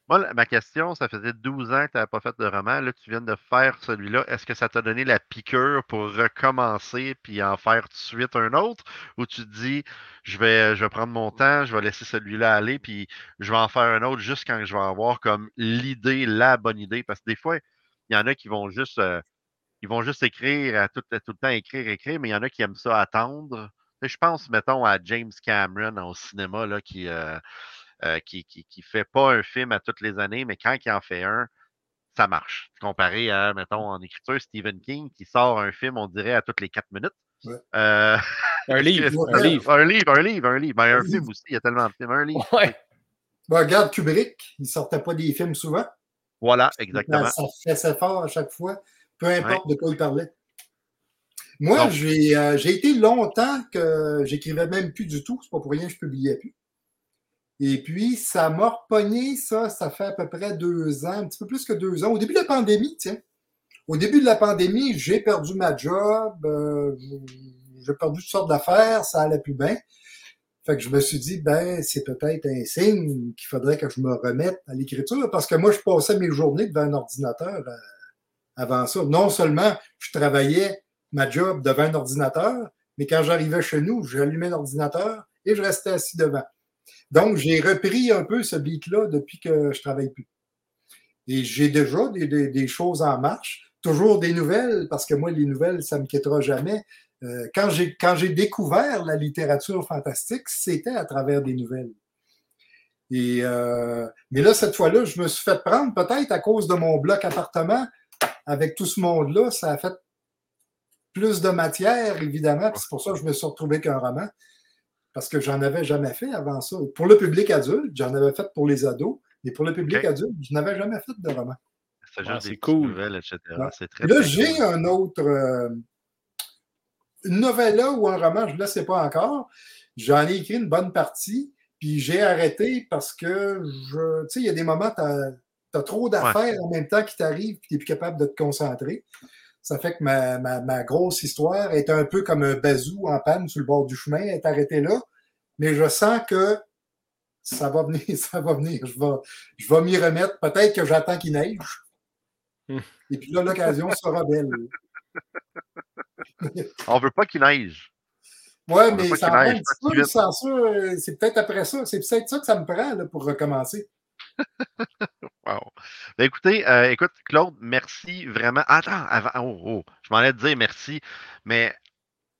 Moi, ma question, ça faisait 12 ans que tu n'avais pas fait de roman. Là, tu viens de faire celui-là. Est-ce que ça t'a donné la piqûre pour recommencer puis en faire tout de suite un autre? Ou tu te dis, je vais, je vais prendre mon temps, je vais laisser celui-là aller, puis je vais en faire un autre juste quand je vais avoir comme l'idée, la bonne idée? Parce que des fois, il y en a qui vont juste, euh, ils vont juste écrire, à tout, tout le temps écrire, écrire, mais il y en a qui aiment ça attendre. Je pense, mettons, à James Cameron au cinéma, là, qui, euh, euh, qui, qui, qui fait pas un film à toutes les années, mais quand il en fait un, ça marche. Comparé à, mettons, en écriture, Stephen King, qui sort un film, on dirait, à toutes les quatre minutes. Ouais. Euh, [LAUGHS] Un livre, un livre. un livre, un livre, un livre. Ben, un Un film livre. aussi, il y a tellement de films. Un livre. Ouais. Bon, regarde Kubrick, il sortait pas des films souvent. Voilà, exactement. Ça faisait fort à chaque fois, peu importe de quoi il parlait. Moi, j'ai euh, j'ai été longtemps que j'écrivais même plus du tout. C'est pas pour rien que je publiais plus. Et puis, ça m'a repogné, ça, ça fait à peu près deux ans, un petit peu plus que deux ans. Au début de la pandémie, tiens. Au début de la pandémie, j'ai perdu ma job, euh, j'ai perdu toutes sortes d'affaires, ça allait plus bien. Fait que je me suis dit, ben, c'est peut-être un signe qu'il faudrait que je me remette à l'écriture, parce que moi, je passais mes journées devant un ordinateur euh, avant ça. Non seulement je travaillais ma job devant un ordinateur, mais quand j'arrivais chez nous, j'allumais l'ordinateur et je restais assis devant. Donc, j'ai repris un peu ce beat-là depuis que je travaille plus. Et j'ai déjà des, choses en marche, toujours des nouvelles, parce que moi, les nouvelles, ça me quittera jamais. Euh, quand j'ai quand j'ai découvert la littérature fantastique, c'était à travers des nouvelles. Et euh, mais là, cette fois-là, je me suis fait prendre, peut-être à cause de mon bloc appartement, avec tout ce monde-là, ça a fait plus de matière, évidemment. C'est pour ça que je me suis retrouvé qu'un roman. Parce que j'en avais jamais fait avant ça. Pour le public adulte, j'en avais fait pour les ados, mais pour le public adulte, je n'avais jamais fait de roman. C'est cool. nouvelles, etc. Ouais. C'est très, Là, j'ai un autre. euh, une novella ou un roman, je ne le sais pas encore. J'en ai écrit une bonne partie, puis j'ai arrêté parce que je. Tu sais, il y a des moments, tu as, trop d'affaires en même temps qui t'arrivent, puis tu n'es plus capable de te concentrer. Ça fait que ma, ma, ma grosse histoire est un peu comme un bazou en panne sur le bord du chemin, elle est arrêtée là. Mais je sens que ça va venir, [LAUGHS] ça va venir. Je vais, je vais m'y remettre. Peut-être que j'attends qu'il neige. Hmm. Et puis là, l'occasion sera belle. [LAUGHS] On veut pas qu'il neige. Veut mais ça prend un petit peu, c'est peut-être après ça. C'est peut-être ça que ça me prend là, pour recommencer. [LAUGHS] Wow. Ben, écoutez, euh, écoute, Claude, merci vraiment. Attends, avant, oh, oh, je m'en te dire merci, mais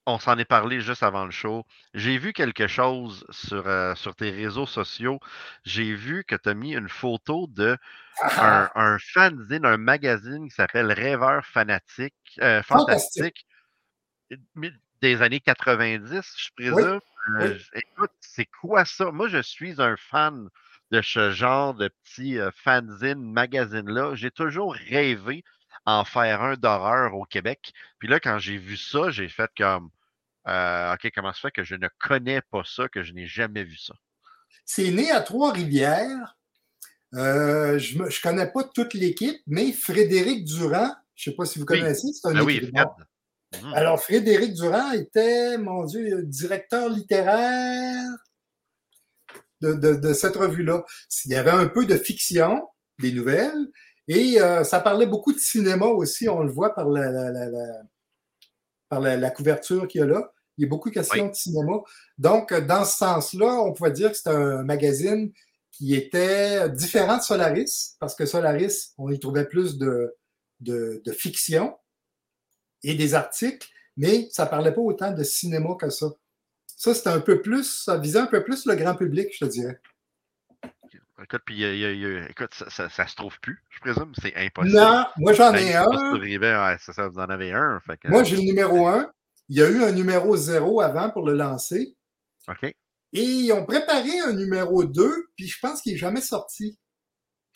on s'en est parlé juste avant le show. J'ai vu quelque chose sur, euh, sur tes réseaux sociaux. J'ai vu que tu as mis une photo de un, un fanzine, un magazine qui s'appelle Rêveur Fanatique, euh, Fantastique. Fantastique, des années 90, je présume. Oui. Écoute, c'est quoi ça? Moi, je suis un fan de ce genre de petit euh, fanzine, magazine-là. J'ai toujours rêvé en faire un d'horreur au Québec. Puis là, quand j'ai vu ça, j'ai fait comme euh, OK, comment se fait que je ne connais pas ça, que je n'ai jamais vu ça? C'est né à Trois-Rivières. Euh, je ne connais pas toute l'équipe, mais Frédéric Durand, je ne sais pas si vous Oui. connaissez, c'est un Ben oui. Fred. Mhm. Alors, Frédéric Durand était, mon Dieu, directeur littéraire de, de- de cette revue-là. Il y avait un peu de fiction, des nouvelles, et euh, ça parlait beaucoup de cinéma aussi, on le voit par la, la- la- la- par la, couverture qu'il y a là. Il y a beaucoup de questions de cinéma. Donc, dans ce sens-là, on pouvait dire que c'était un magazine qui était différent de Solaris, parce que Solaris, on y trouvait plus de, de, de fiction et des articles, mais ça parlait pas autant de cinéma que ça. Ça, c'était un peu plus, ça visait un peu plus le grand public, je te dirais. Écoute, puis, a- écoute, ça, ça, ça se trouve plus, je présume. C'est impossible. Non, moi j'en Même ai un. ouais, c'est ça, vous en avez un. Fait que, Moi, j'ai le numéro un. Il y a eu un numéro zéro avant pour le lancer. OK. Et ils ont préparé un numéro 2, puis je pense qu'il n'est jamais sorti.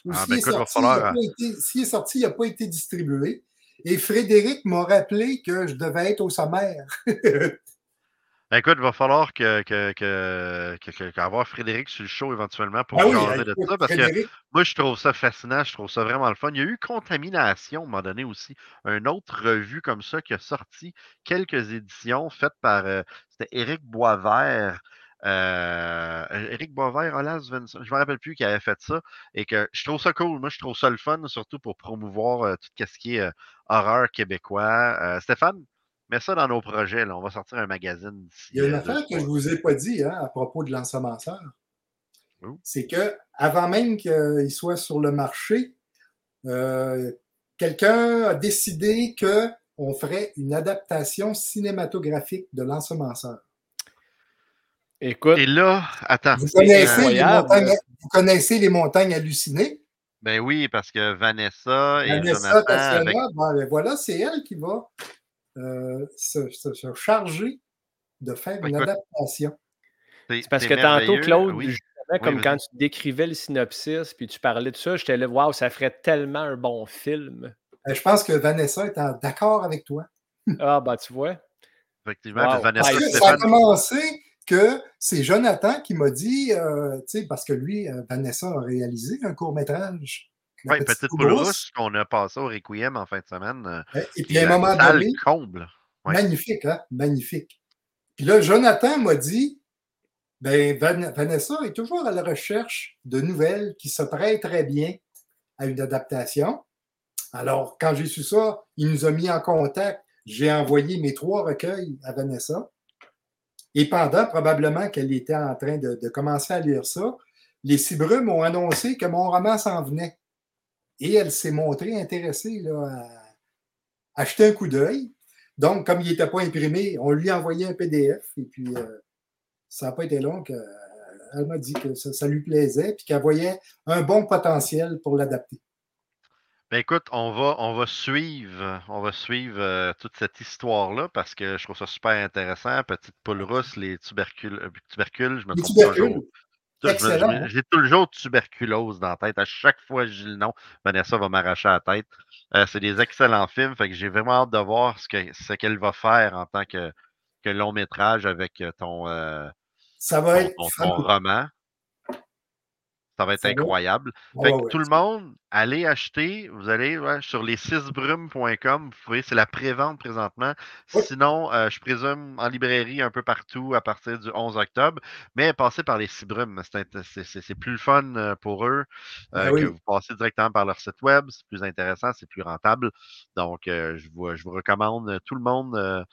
Ou Ah, s'il ben, est sorti, falloir, hein. est sorti, il n'a pas été distribué. Et Frédéric m'a rappelé que je devais être au sommaire. [LAUGHS] Ben, écoute, il va falloir que, que, que, que- qu'avoir Frédéric sur le show éventuellement pour Ah oui, jaser de ça. Parce que moi, je trouve ça fascinant, je trouve ça vraiment le fun. Il y a eu Contamination, à un moment donné aussi, une autre revue comme ça qui a sorti quelques éditions faites par, euh, c'était Éric Boisvert. Euh, Éric Boisvert, Olas Svensson, je ne me rappelle plus qui avait fait ça. Et que je trouve ça cool. Moi, je trouve ça le fun, surtout pour promouvoir euh, tout ce qui est euh, horreur québécois. Stéphane, mets ça dans nos projets. Là. On va sortir un magazine il y a une euh, affaire que je ne vous ai pas dit hein, à propos de l'ensemenceur. C'est que avant même qu'il soit sur le marché, euh, quelqu'un a décidé qu'on ferait une adaptation cinématographique de l'ensemenceur. Écoute, Et là, attends. Vous connaissez, les montagnes, vous connaissez les montagnes hallucinées? Ben oui, parce que Vanessa et Vanessa Jonathan Tatiana, avec. ben, ben voilà, c'est elle qui va se, charger de faire une adaptation. C'est parce que tantôt, Claude, comme quand tu décrivais le synopsis, puis tu parlais de ça, j'étais là, waouh, ça ferait tellement un bon film. Ben, je pense que Vanessa est d'accord avec toi. [LAUGHS] ah, bah, tu vois. Effectivement, Vanessa. ça a commencé que c'est Jonathan qui m'a dit, euh, parce que lui, euh, Vanessa a réalisé un court-métrage. Oui, Petite, Poule Rousse qu'on a passé au Requiem en fin de semaine. Euh, et puis à un moment donné. comble. Magnifique, hein? Magnifique. Puis là, Jonathan m'a dit ben, Vanessa est toujours à la recherche de nouvelles qui se prêtent très bien à une adaptation. Alors, quand j'ai su ça, il nous a mis en contact. J'ai envoyé mes trois recueils à Vanessa. Et pendant probablement qu'elle était en train de, commencer à lire ça, les Cibrumes ont annoncé que mon roman s'en venait. Et elle s'est montrée intéressée là, à acheter un coup d'œil. Donc, comme il n'était pas imprimé, on lui a envoyé un PDF. Et puis, euh, ça n'a pas été long qu'elle m'a dit que ça, lui plaisait et qu'elle voyait un bon potentiel pour l'adapter. Ben écoute, on va, on va suivre, on va suivre euh, toute cette histoire-là parce que je trouve ça super intéressant. Petite poule rousse, les tubercules, euh, tubercules je me trompe toujours. J'ai toujours tuberculose dans la tête. À chaque fois que je dis le nom, Vanessa va m'arracher la tête. Euh, c'est des excellents films. Fait que j'ai vraiment hâte de voir ce qu'elle ce va faire en tant que, que long métrage avec ton, ça va être. ton roman. Ça va être incroyable. fait que tout le monde, allez acheter. Vous allez sur les 6brumes.com. Vous pouvez, c'est la prévente présentement. Sinon, euh, je présume en librairie un peu partout à partir du 11 octobre. Mais passez par les 6 brumes. C'est plus le fun euh, pour eux ben euh, que vous passez directement par leur site web. C'est plus intéressant, c'est plus rentable. Donc, je, vous, je vous recommande tout le monde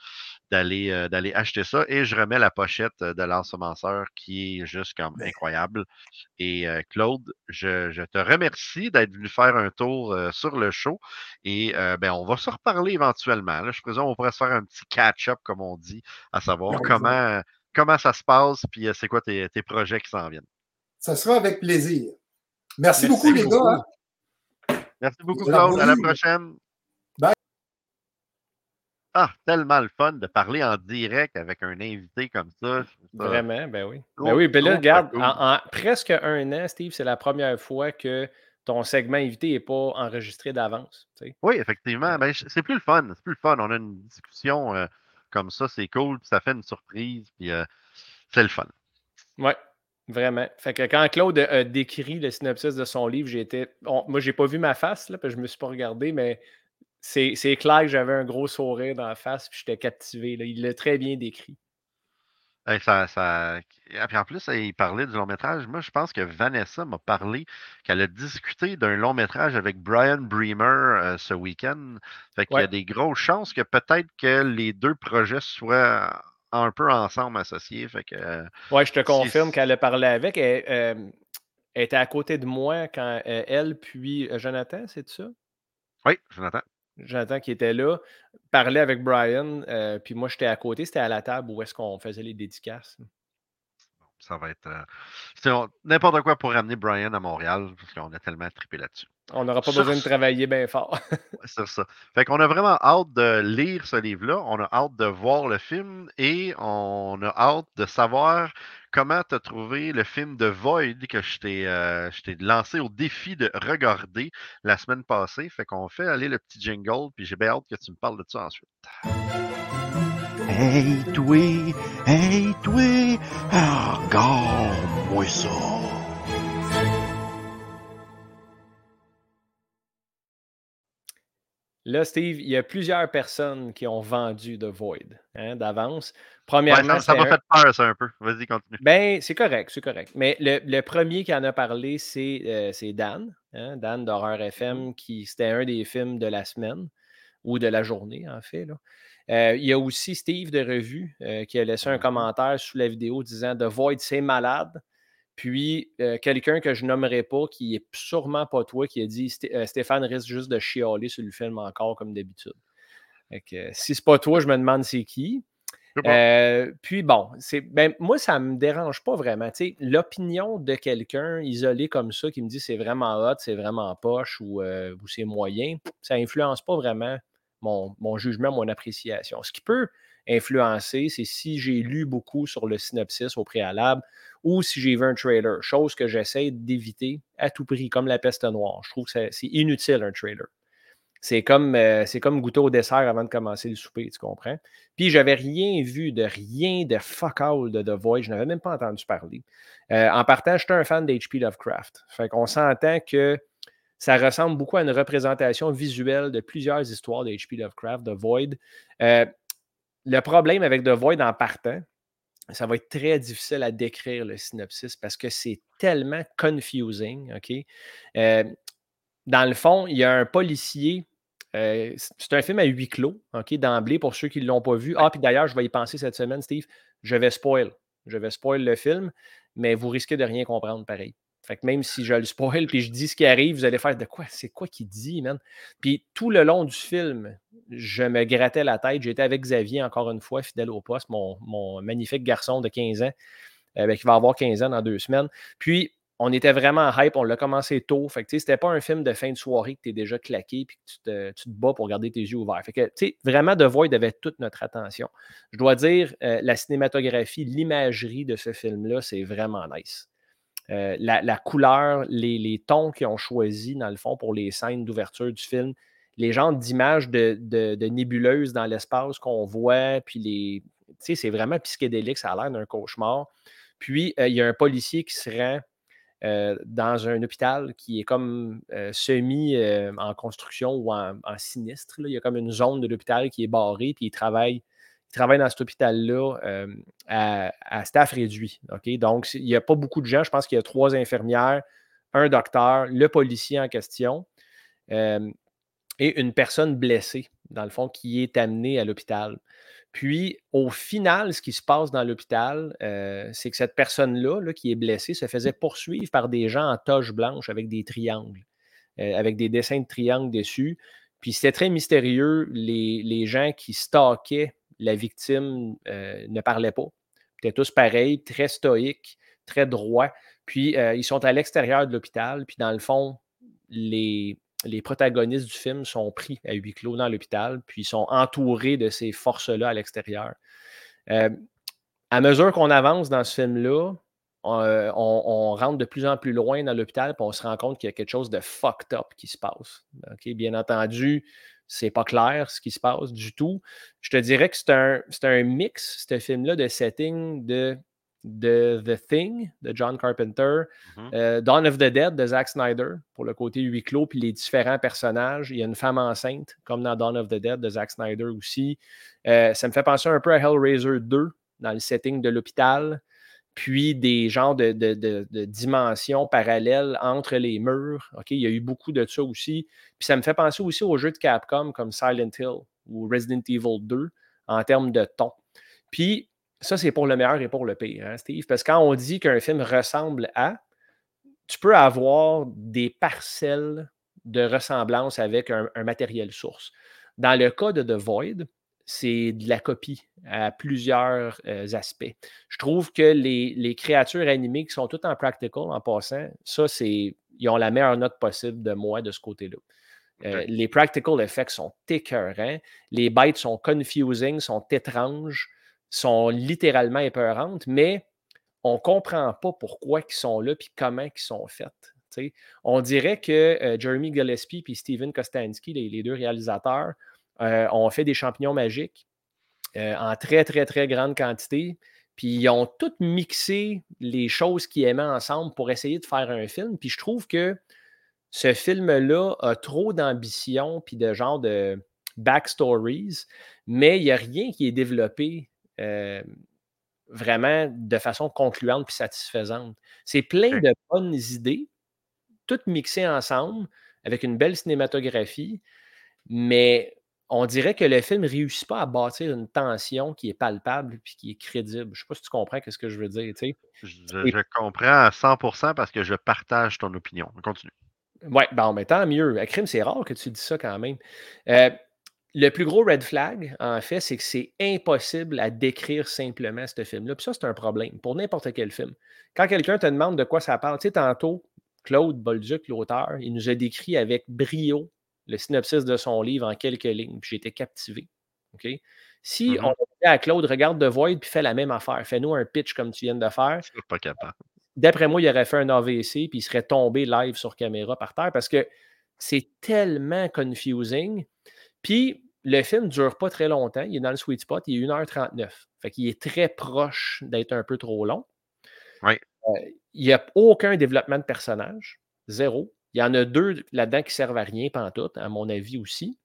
d'aller d'aller acheter ça. Et je remets la pochette de l'ensemenceur qui est juste comme ben incroyable. Et Claude, je, te remercie d'être venu faire un tour sur le show. Et ben, on va se reparler éventuellement. Là, je présume qu'on pourrait se faire un petit catch-up, comme on dit, à savoir comment, comment ça se passe, puis c'est quoi tes, projets qui s'en viennent. Ça sera avec plaisir. Merci, beaucoup, les gars. Hein. Merci beaucoup, Claude. À la prochaine. Ah, tellement le fun de parler en direct avec un invité comme ça. Vraiment, ben oui. ben oui, ben là, regarde, en, presque un an, Steve, c'est la première fois que ton segment invité n'est pas enregistré d'avance. Oui, effectivement. Ben, c'est plus le fun. C'est plus le fun. On a une discussion euh, comme ça, c'est cool, puis ça fait une surprise, puis euh, c'est le fun. Oui, Vraiment. Fait que quand Claude a décrit le synopsis de son livre, j'étais. Moi, j'ai pas vu ma face, là, parce que je me suis pas regardé, mais c'est clair que j'avais un gros sourire dans la face, puis j'étais captivé. Il l'a très bien décrit. ça, ça... en plus, il parlait du long métrage. Moi, je pense que Vanessa m'a parlé qu'elle a discuté d'un long métrage avec Brian Bremer euh, ce week-end. Fait qu'il y a des grosses chances que peut-être que les deux projets soient un peu ensemble associés. Fait que, euh, ouais, je te confirme qu'elle a parlé avec. Elle, euh, elle, était à côté de moi quand elle, puis Jonathan, c'est ça? Oui, Jonathan. Jonathan qui était là, parlait avec Brian, euh, puis moi j'étais à côté, c'était à la table où est-ce qu'on faisait les dédicaces. Ça va être euh, n'importe quoi pour ramener Brian à Montréal, parce qu'on a tellement trippé là-dessus. On n'aura pas besoin de travailler bien fort. c'est ça. Fait qu'on a vraiment hâte de lire ce livre-là, on a hâte de voir le film et on a hâte de savoir comment tu as trouvé le film de Void que euh, je t'ai lancé au défi de regarder la semaine passée. Fait qu'on fait aller le petit jingle, puis j'ai bien hâte que tu me parles de ça ensuite. Hey, toi, hey, toi, regarde-moi ça. Là, Steve, il y a plusieurs personnes qui ont vendu The Void hein, d'avance. Premièrement, ça m'a fait peur, ça, un peu. Vas-y, continue. Ben, c'est correct, c'est correct. Mais le, premier qui en a parlé, c'est euh, Dan, hein, Dan d'Horreur FM, qui c'était un des films de la semaine ou de la journée, en fait. Là. Euh, il y a aussi Steve de Revue euh, qui a laissé un mm-hmm. commentaire sous la vidéo disant The Void, c'est malade. Puis euh, quelqu'un que je nommerai pas, qui est sûrement pas toi, qui a dit Stéphane risque juste de chialer sur le film encore comme d'habitude. si c'est pas toi, je me demande c'est qui. puis bon, c'est ben, moi, ça me dérange pas vraiment. L'opinion de quelqu'un isolé comme ça qui me dit c'est vraiment hot, c'est vraiment poche ou, ou c'est moyen, ça influence pas vraiment mon, jugement, mon appréciation. Ce qui peut influencer, c'est si j'ai lu beaucoup sur le synopsis au préalable ou si j'ai vu un trailer, chose que j'essaie d'éviter à tout prix, comme la peste noire. Je trouve que c'est inutile un trailer. C'est comme, euh, comme goûter au dessert avant de commencer le souper, tu comprends? Puis, j'avais rien vu de rien de fuck all de The Void. Je n'avais même pas entendu parler. Euh, en partant, j'étais un fan d'H.P. Lovecraft. Fait qu'on s'entend que ça ressemble beaucoup à une représentation visuelle de plusieurs histoires d'H.P. Lovecraft, The Void. Euh, le problème avec The Void en partant, ça va être très difficile à décrire le synopsis parce que c'est tellement confusing. OK? dans le fond, il y a un policier. Euh, c'est un film à huis clos, OK, d'emblée, pour ceux qui ne l'ont pas vu. Ah, puis d'ailleurs, je vais y penser cette semaine, Steve. Je vais spoil. Je vais spoil le film, mais vous risquez de rien comprendre pareil. Fait que même si je le spoil puis je dis ce qui arrive, vous allez faire de quoi? C'est quoi qu'il dit, man? Puis tout le long du film, je me grattais la tête. J'étais avec Xavier, encore une fois, fidèle au poste, mon, magnifique garçon de 15 ans, euh, ben, qui va avoir 15 ans dans deux semaines. Puis on était vraiment hype, on l'a commencé tôt. Fait que c'était pas un film de fin de soirée que tu es déjà claqué et que tu te, tu te, bats pour garder tes yeux ouverts. Fait que, vraiment, The Void avait toute notre attention. Je dois dire, euh, la cinématographie, l'imagerie de ce film-là, c'est vraiment nice. Euh, la, couleur, les, tons qu'ils ont choisis, dans le fond, pour les scènes d'ouverture du film, les genres d'images de, nébuleuses dans l'espace qu'on voit, puis les. c'est vraiment psychédélique, ça a l'air d'un cauchemar. Puis, euh, il y a un policier qui se rend euh, dans un hôpital qui est comme semi en construction ou en, sinistre. Il y a comme une zone de l'hôpital qui est barrée, puis il travaille, il travaille dans cet hôpital-là à, staff réduit. Donc, il n'y a pas beaucoup de gens. Je pense qu'il y a trois infirmières, un docteur, le policier en question et une personne blessée, dans le fond, qui est amenée à l'hôpital. Puis, au final, ce qui se passe dans l'hôpital, euh, c'est que cette personne-là, qui est blessée, se faisait poursuivre par des gens en toge blanche avec des triangles, euh, avec des dessins de triangles dessus. Puis, c'était très mystérieux. Les, gens qui stalkaient la victime euh, ne parlaient pas. Ils étaient tous pareils, très stoïques, très droits. Puis, ils sont à l'extérieur de l'hôpital. Puis, dans le fond, les, protagonistes du film sont pris à huis clos dans l'hôpital, puis sont entourés de ces forces-là à l'extérieur. Euh, à mesure qu'on avance dans ce film-là, euh, on, rentre de plus en plus loin dans l'hôpital, puis on se rend compte qu'il y a quelque chose de fucked up qui se passe. Bien entendu, c'est pas clair ce qui se passe du tout. Je te dirais que c'est un, un mix, ce film-là, de setting de de The Thing de John Carpenter, mm-hmm. euh, Dawn of the Dead de Zack Snyder pour le côté huis clos puis les différents personnages. Il y a une femme enceinte comme dans Dawn of the Dead de Zack Snyder aussi. Euh, ça me fait penser un peu à Hellraiser 2 dans le setting de l'hôpital, puis des genres de, dimensions parallèles entre les murs. Il y a eu beaucoup de ça aussi. Puis ça me fait penser aussi aux jeux de Capcom comme Silent Hill ou Resident Evil 2 en termes de ton. Puis ça, c'est pour le meilleur et pour le pire, hein, Steve? Parce que quand on dit qu'un film ressemble à, tu peux avoir des parcelles de ressemblance avec un, matériel source. Dans le cas de The Void, c'est de la copie à plusieurs euh, aspects. Je trouve que les, créatures animées qui sont toutes en practical, en passant, ça, c'est. Ils ont la meilleure note possible de moi de ce côté-là. Euh, les practical effects sont écœurants. Les bêtes sont confusing, sont étranges sont littéralement épeurantes, mais on ne comprend pas pourquoi ils sont là et comment ils sont faites. On dirait que euh, Jeremy Gillespie et Steven Kostansky, les, deux réalisateurs, euh, ont fait des champignons magiques euh, en très, très, très grande quantité. Puis ils ont tous mixé les choses qu'ils aimaient ensemble pour essayer de faire un film. Puis je trouve que ce film-là a trop d'ambition puis de genre de backstories, mais il n'y a rien qui est développé euh, vraiment de façon concluante puis satisfaisante. C'est plein de bonnes idées, toutes mixées ensemble, avec une belle cinématographie, mais on dirait que le film ne réussit pas à bâtir une tension qui est palpable puis qui est crédible. Je ne sais pas si tu comprends ce que je veux dire. Je, comprends à 100% parce que je partage ton opinion. Continue. Oui, ben, mais tant mieux. À crime, c'est rare que tu dis ça quand même. Euh, le plus gros red flag, en fait, c'est que c'est impossible à décrire simplement ce film-là. Puis ça, c'est un problème pour n'importe quel film. Quand quelqu'un te demande de quoi ça parle, tu sais, tantôt, Claude Bolduc, l'auteur, il nous a décrit avec brio le synopsis de son livre en quelques lignes, puis j'ai été captivé. OK? Si Mhm. on dit à Claude, regarde The Void, puis fais la même affaire, fais-nous un pitch comme tu viens de faire, Je suis pas capable. d'après moi, il aurait fait un AVC, puis il serait tombé live sur caméra par terre parce que c'est tellement confusing. Puis le film ne dure pas très longtemps. Il est dans le sweet spot, il est 1h39. Fait qu'il est très proche d'être un peu trop long. Oui. Euh, il n'y a aucun développement de personnage. Zéro. Il y en a deux là-dedans qui servent à rien, pantoute, à mon avis aussi.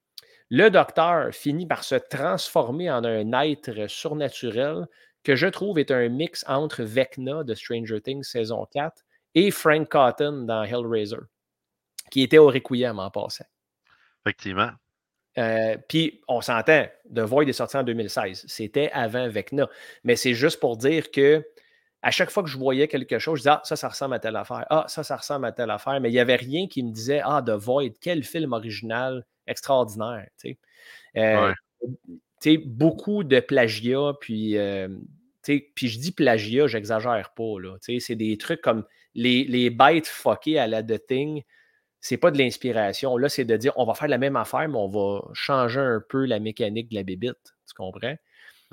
Le docteur finit par se transformer en un être surnaturel que je trouve est un mix entre Vecna de Stranger Things saison 4 et Frank Cotton dans Hellraiser, qui était au Requiem en passant. Effectivement. Euh, Puis, on s'entend, The Void est sorti en 2016. C'était avant Vecna. Mais c'est juste pour dire que à chaque fois que je voyais quelque chose, je disais Ah, ça, ça ressemble à telle affaire. Ah, ça, ça ressemble à telle affaire. Mais il n'y avait rien qui me disait Ah, The Void, quel film original extraordinaire. tu sais. Euh, Ouais. beaucoup de plagiat, puis, euh, puis je dis plagiat, j'exagère pas. là. Tu sais, C'est des trucs comme les, les bêtes fuckées à la The Thing c'est pas de l'inspiration. Là, c'est de dire on va faire la même affaire, mais on va changer un peu la mécanique de la bébite. Tu comprends?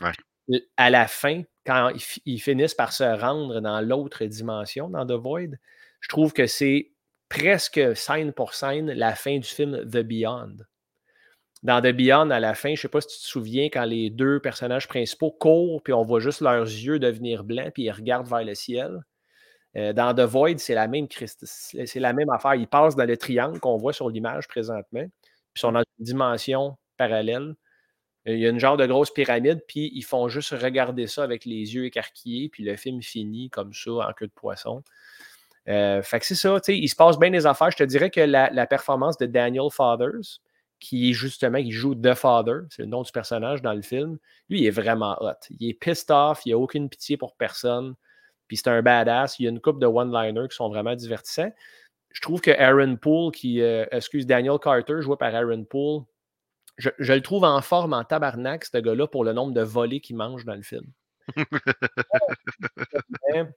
Ouais. À la fin, quand ils, fi- ils finissent par se rendre dans l'autre dimension, dans The Void, je trouve que c'est presque scène pour scène la fin du film The Beyond. Dans The Beyond, à la fin, je ne sais pas si tu te souviens, quand les deux personnages principaux courent, puis on voit juste leurs yeux devenir blancs, puis ils regardent vers le ciel. Euh, dans The Void, c'est la même c'est la même affaire. Ils passent dans le triangle qu'on voit sur l'image présentement, puis sont dans une dimension parallèle. Il y a une genre de grosse pyramide, puis ils font juste regarder ça avec les yeux écarquillés, puis le film finit comme ça, en queue de poisson. Euh, fait que c'est ça, tu sais, il se passe bien des affaires. Je te dirais que la, performance de Daniel Fathers, qui est justement, il joue The Father, c'est le nom du personnage dans le film, lui, il est vraiment hot. Il est pissed off, il n'a aucune pitié pour personne. Puis c'est un badass. Il y a une couple de one-liners qui sont vraiment divertissants. Je trouve que Aaron Poole, qui, euh, excuse, Daniel Carter, joué par Aaron Poole, je, je le trouve en forme en tabarnak, ce gars-là, pour le nombre de volets qu'il mange dans le film. [LAUGHS]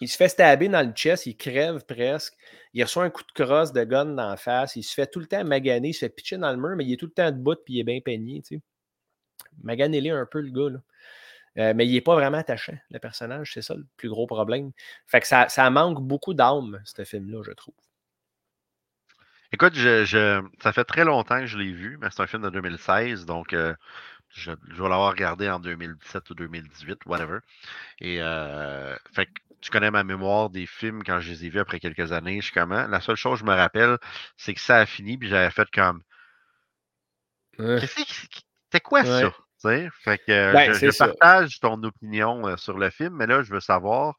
il se fait stabber dans le chest, il crève presque. Il reçoit un coup de crosse de gun dans la face. Il se fait tout le temps maganer, il se fait pitcher dans le mur, mais il est tout le temps debout puis il est bien peigné. Tu sais. Maganez-les un peu, le gars. Là. Euh, mais il n'est pas vraiment attachant, le personnage. C'est ça le plus gros problème. Fait que ça, ça manque beaucoup d'âme, ce film-là, je trouve. Écoute, je, je- ça fait très longtemps que je l'ai vu, mais c'est un film de 2016, donc euh, je, je vais l'avoir regardé en 2017 ou 2018, whatever. Et euh, fait que tu connais ma mémoire des films quand je les ai vus après quelques années. Je suis comment? La seule chose que je me rappelle, c'est que ça a fini, puis j'avais fait comme Qu'est-ce que c'était quoi ça? Ouais. Tu sais? Fait que euh, Ben, je, partage ton opinion euh, sur le film, mais là, je veux savoir.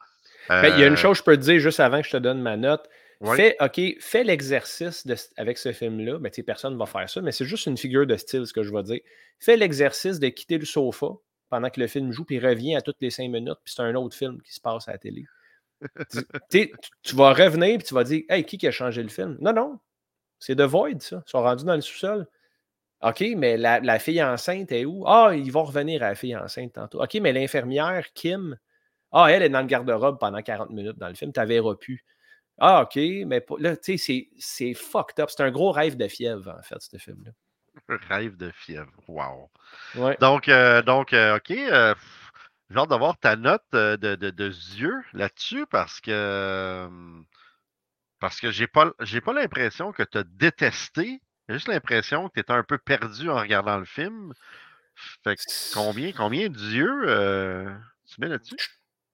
ben, il y a une chose que je peux te dire juste avant que je te donne ma note. Fais, OK, fais l'exercice avec ce film-là. Sais, personne ne va faire ça, mais c'est juste une figure de style, ce que je vais dire. Fais l'exercice de quitter le sofa pendant que le film joue, puis reviens à toutes les cinq minutes, puis c'est un autre film qui se passe à la télé. Tu vas revenir, puis tu vas dire Hey, qui qui a changé le film Non, non, c'est The Void, ça. Ils sont rendus dans le sous-sol. OK, mais la, la fille enceinte est où? Ah, ils vont revenir à la fille enceinte tantôt. OK, mais l'infirmière, Kim, ah, elle est dans le garde-robe pendant 40 minutes dans le film, tu verras plus. Ah, OK, mais là, tu sais, c'est- c'est fucked up. C'est un gros rêve de fièvre, en fait, ce film-là. [LAUGHS] rêve de fièvre. Wow. Ouais. Donc, euh, donc euh, OK. euh, j'ai hâte d'avoir ta note euh, de, de, de yeux là-dessus parce que euh, parce que j'ai pas j'ai pas l'impression que tu as détesté. J'ai juste l'impression que tu étais un peu perdu en regardant le film. Fait que combien, combien d'yeux tu mets là-dessus?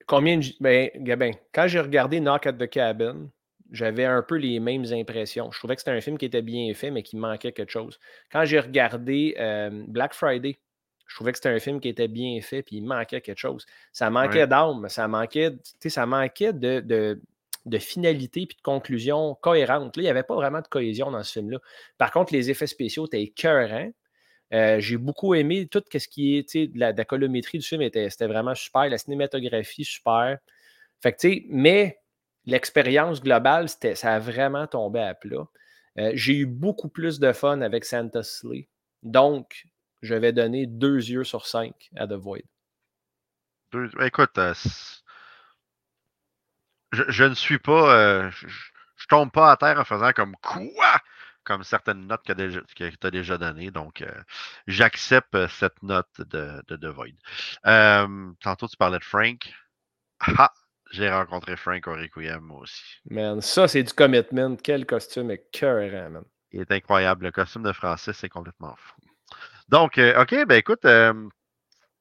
Combien de. Ben, Gabin, quand j'ai regardé Knock at the Cabin, j'avais un peu les mêmes impressions. Je trouvais que c'était un film qui était bien fait, mais qui manquait quelque chose. Quand j'ai regardé euh, Black Friday, je trouvais que c'était un film qui était bien fait, puis il manquait quelque chose. Ça manquait Ouais. d'âme, ça manquait, ça manquait de, de, de finalité puis de conclusion cohérente. Là, il n'y avait pas vraiment de cohésion dans ce film-là. Par contre, les effets spéciaux étaient écœurants. Euh, j'ai beaucoup aimé tout ce qui est, de la, colométrie du film, était, c'était vraiment super. La cinématographie, super. Mais l'expérience globale, ça a vraiment tombé à plat. Euh, j'ai eu beaucoup plus de fun avec Santa Slay. Donc, je vais donner deux yeux sur cinq à The Void. Écoute, euh, je, ne suis pas. je- je tombe pas à terre en faisant comme quoi? Comme certaines notes que, tu as déjà données. Donc, euh, j'accepte euh, cette note de, de, de Void. Euh, tantôt, tu parlais de Frank. Ah, j'ai rencontré Frank au Requiem, moi aussi. Man, ça, c'est du commitment. Quel costume écœurant, man. Il est incroyable. Le costume de Francis, c'est complètement fou. Donc, OK, ben écoute,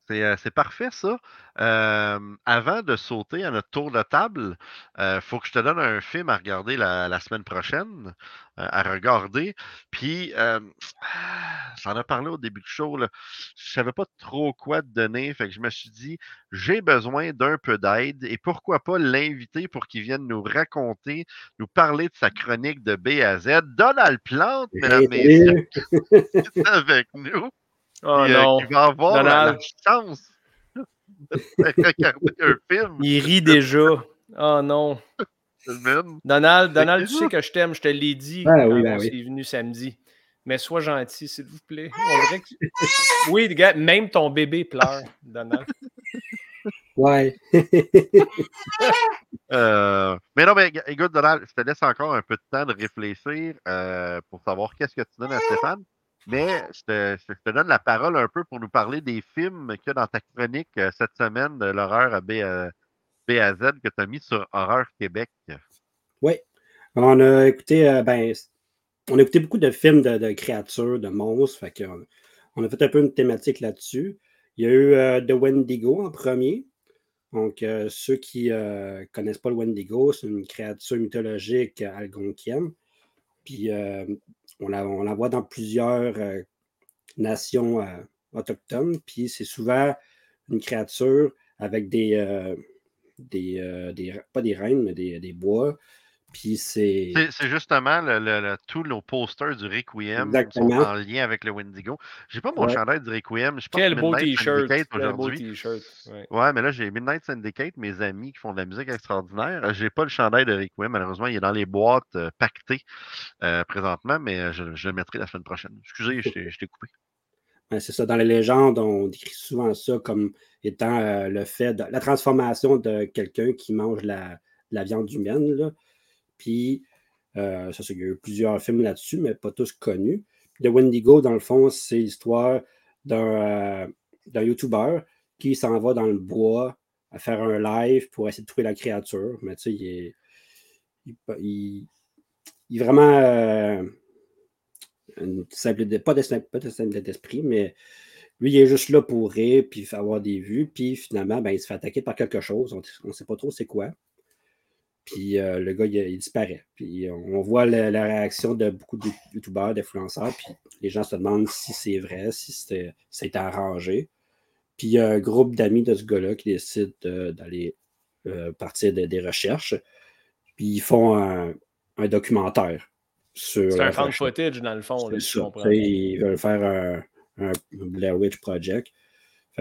c'est euh, c'est parfait ça. Euh, avant de sauter à notre tour de table, il faut que je te donne un film à regarder la, la semaine prochaine, euh, à regarder. Puis, euh, j'en ai parlé au début du show, là. je savais pas trop quoi te donner, fait que je me suis dit, j'ai besoin d'un peu d'aide et pourquoi pas l'inviter pour qu'il vienne nous raconter, nous parler de sa chronique de B à Z. Donald Plante, mesdames et messieurs, [LAUGHS] avec nous. Oh euh, non. qui va avoir la- chance de regarder un film. Il rit déjà. Oh non. Donald, Donald, tu sais que je t'aime, je te l'ai dit Ah quand oui, ben oui. s'est venu samedi. Mais sois gentil, s'il vous plaît. On dirait que... [LAUGHS] Oui, gars, même ton bébé pleure, Donald. Ouais. [LAUGHS] Euh, mais non, mais écoute, Donald, je te laisse encore un peu de temps de réfléchir euh, pour savoir qu'est-ce que tu donnes à Stéphane. Mais je te, donne la parole un peu pour nous parler des films qu'il y a dans ta chronique euh, cette semaine de l'horreur à B Z que tu as mis sur Horreur Québec. Oui. On a écouté, euh, ben, on a écouté beaucoup de films de, créatures, de monstres. Fait qu'on- on a fait un peu une thématique là-dessus. Il y a eu euh, The Wendigo en premier. Donc, euh, ceux qui ne connaissent pas le Wendigo, c'est une créature mythologique algonquienne. Puis, euh, on, la, voit dans plusieurs euh, nations euh, autochtones. Puis, c'est souvent une créature avec des, euh, pas des reines, mais des, des bois. Puis c'est. C'est c'est justement le, le- le- tous nos posters du Requiem sont Exactement. en lien avec le Wendigo. J'ai pas mon Ouais. chandail du Requiem. Je Quel beau Midnight t-shirt. Syndicate Quel beau aujourd'hui. t-shirt. ouais. Ouais, mais là, j'ai Midnight Syndicate, mes amis qui font de la musique extraordinaire. Euh, J'ai pas le chandail de Requiem, malheureusement, il est dans les boîtes euh, pactées euh, présentement, mais euh, je, je le mettrai la semaine prochaine. Excusez, je t'ai je t'ai coupé. Ben, c'est ça. Dans les légendes, on décrit souvent ça comme étant euh, le fait de la transformation de quelqu'un qui mange la, de la viande humaine. là. Puis, euh, ça, il y a eu plusieurs films là-dessus, mais pas tous connus. The Wendigo, dans le fond, c'est l'histoire d'un euh, YouTuber qui s'en va dans le bois à faire un live pour essayer de trouver la créature. Mais tu sais, il est, il, il- vraiment euh, une simple, pas de pas de simple d'esprit, mais lui, il est juste là pour rire, puis avoir des vues, puis finalement, ben, il se fait attaquer par quelque chose. On ne sait pas trop c'est quoi. Puis euh, le gars, il, il disparaît. Puis on, voit la, la réaction de beaucoup de youtubeurs, d'influenceurs, puis les gens se demandent si c'est vrai, si c'était c'était arrangé. Puis il y a un groupe d'amis de ce gars-là qui décide euh, d'aller euh, partir de- des recherches. Puis ils font un, un documentaire sur. C'est un fan footage, dans le fond, là, C'est si ça. Ils veulent faire un, un Blair Witch Project.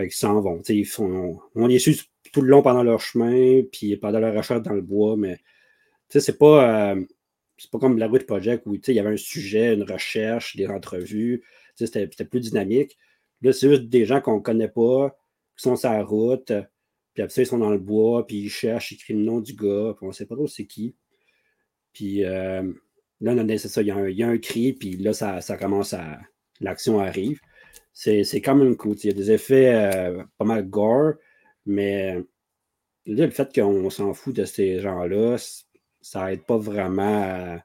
Qu'ils s'en vont. Ils font, on les suit tout le long pendant leur chemin, puis pendant leur recherche dans le bois, mais c'est pas, euh, pas comme Blair Witch Project où il y avait un sujet, une recherche, des entrevues. C'était plus dynamique. Là, c'est juste des gens qu'on connaît pas, qui sont sur la route, puis après ça, ils sont dans le bois, puis ils cherchent, ils écrivent le nom du gars, puis on sait pas trop c'est qui. Puis euh, là, c'est ça, il y, a un, y a un cri, puis là, ça, ça commence à. L'action arrive. C'est quand même cool. Il y a des effets euh, pas mal gore, mais le fait qu'on s'en fout de ces gens-là, ça aide pas vraiment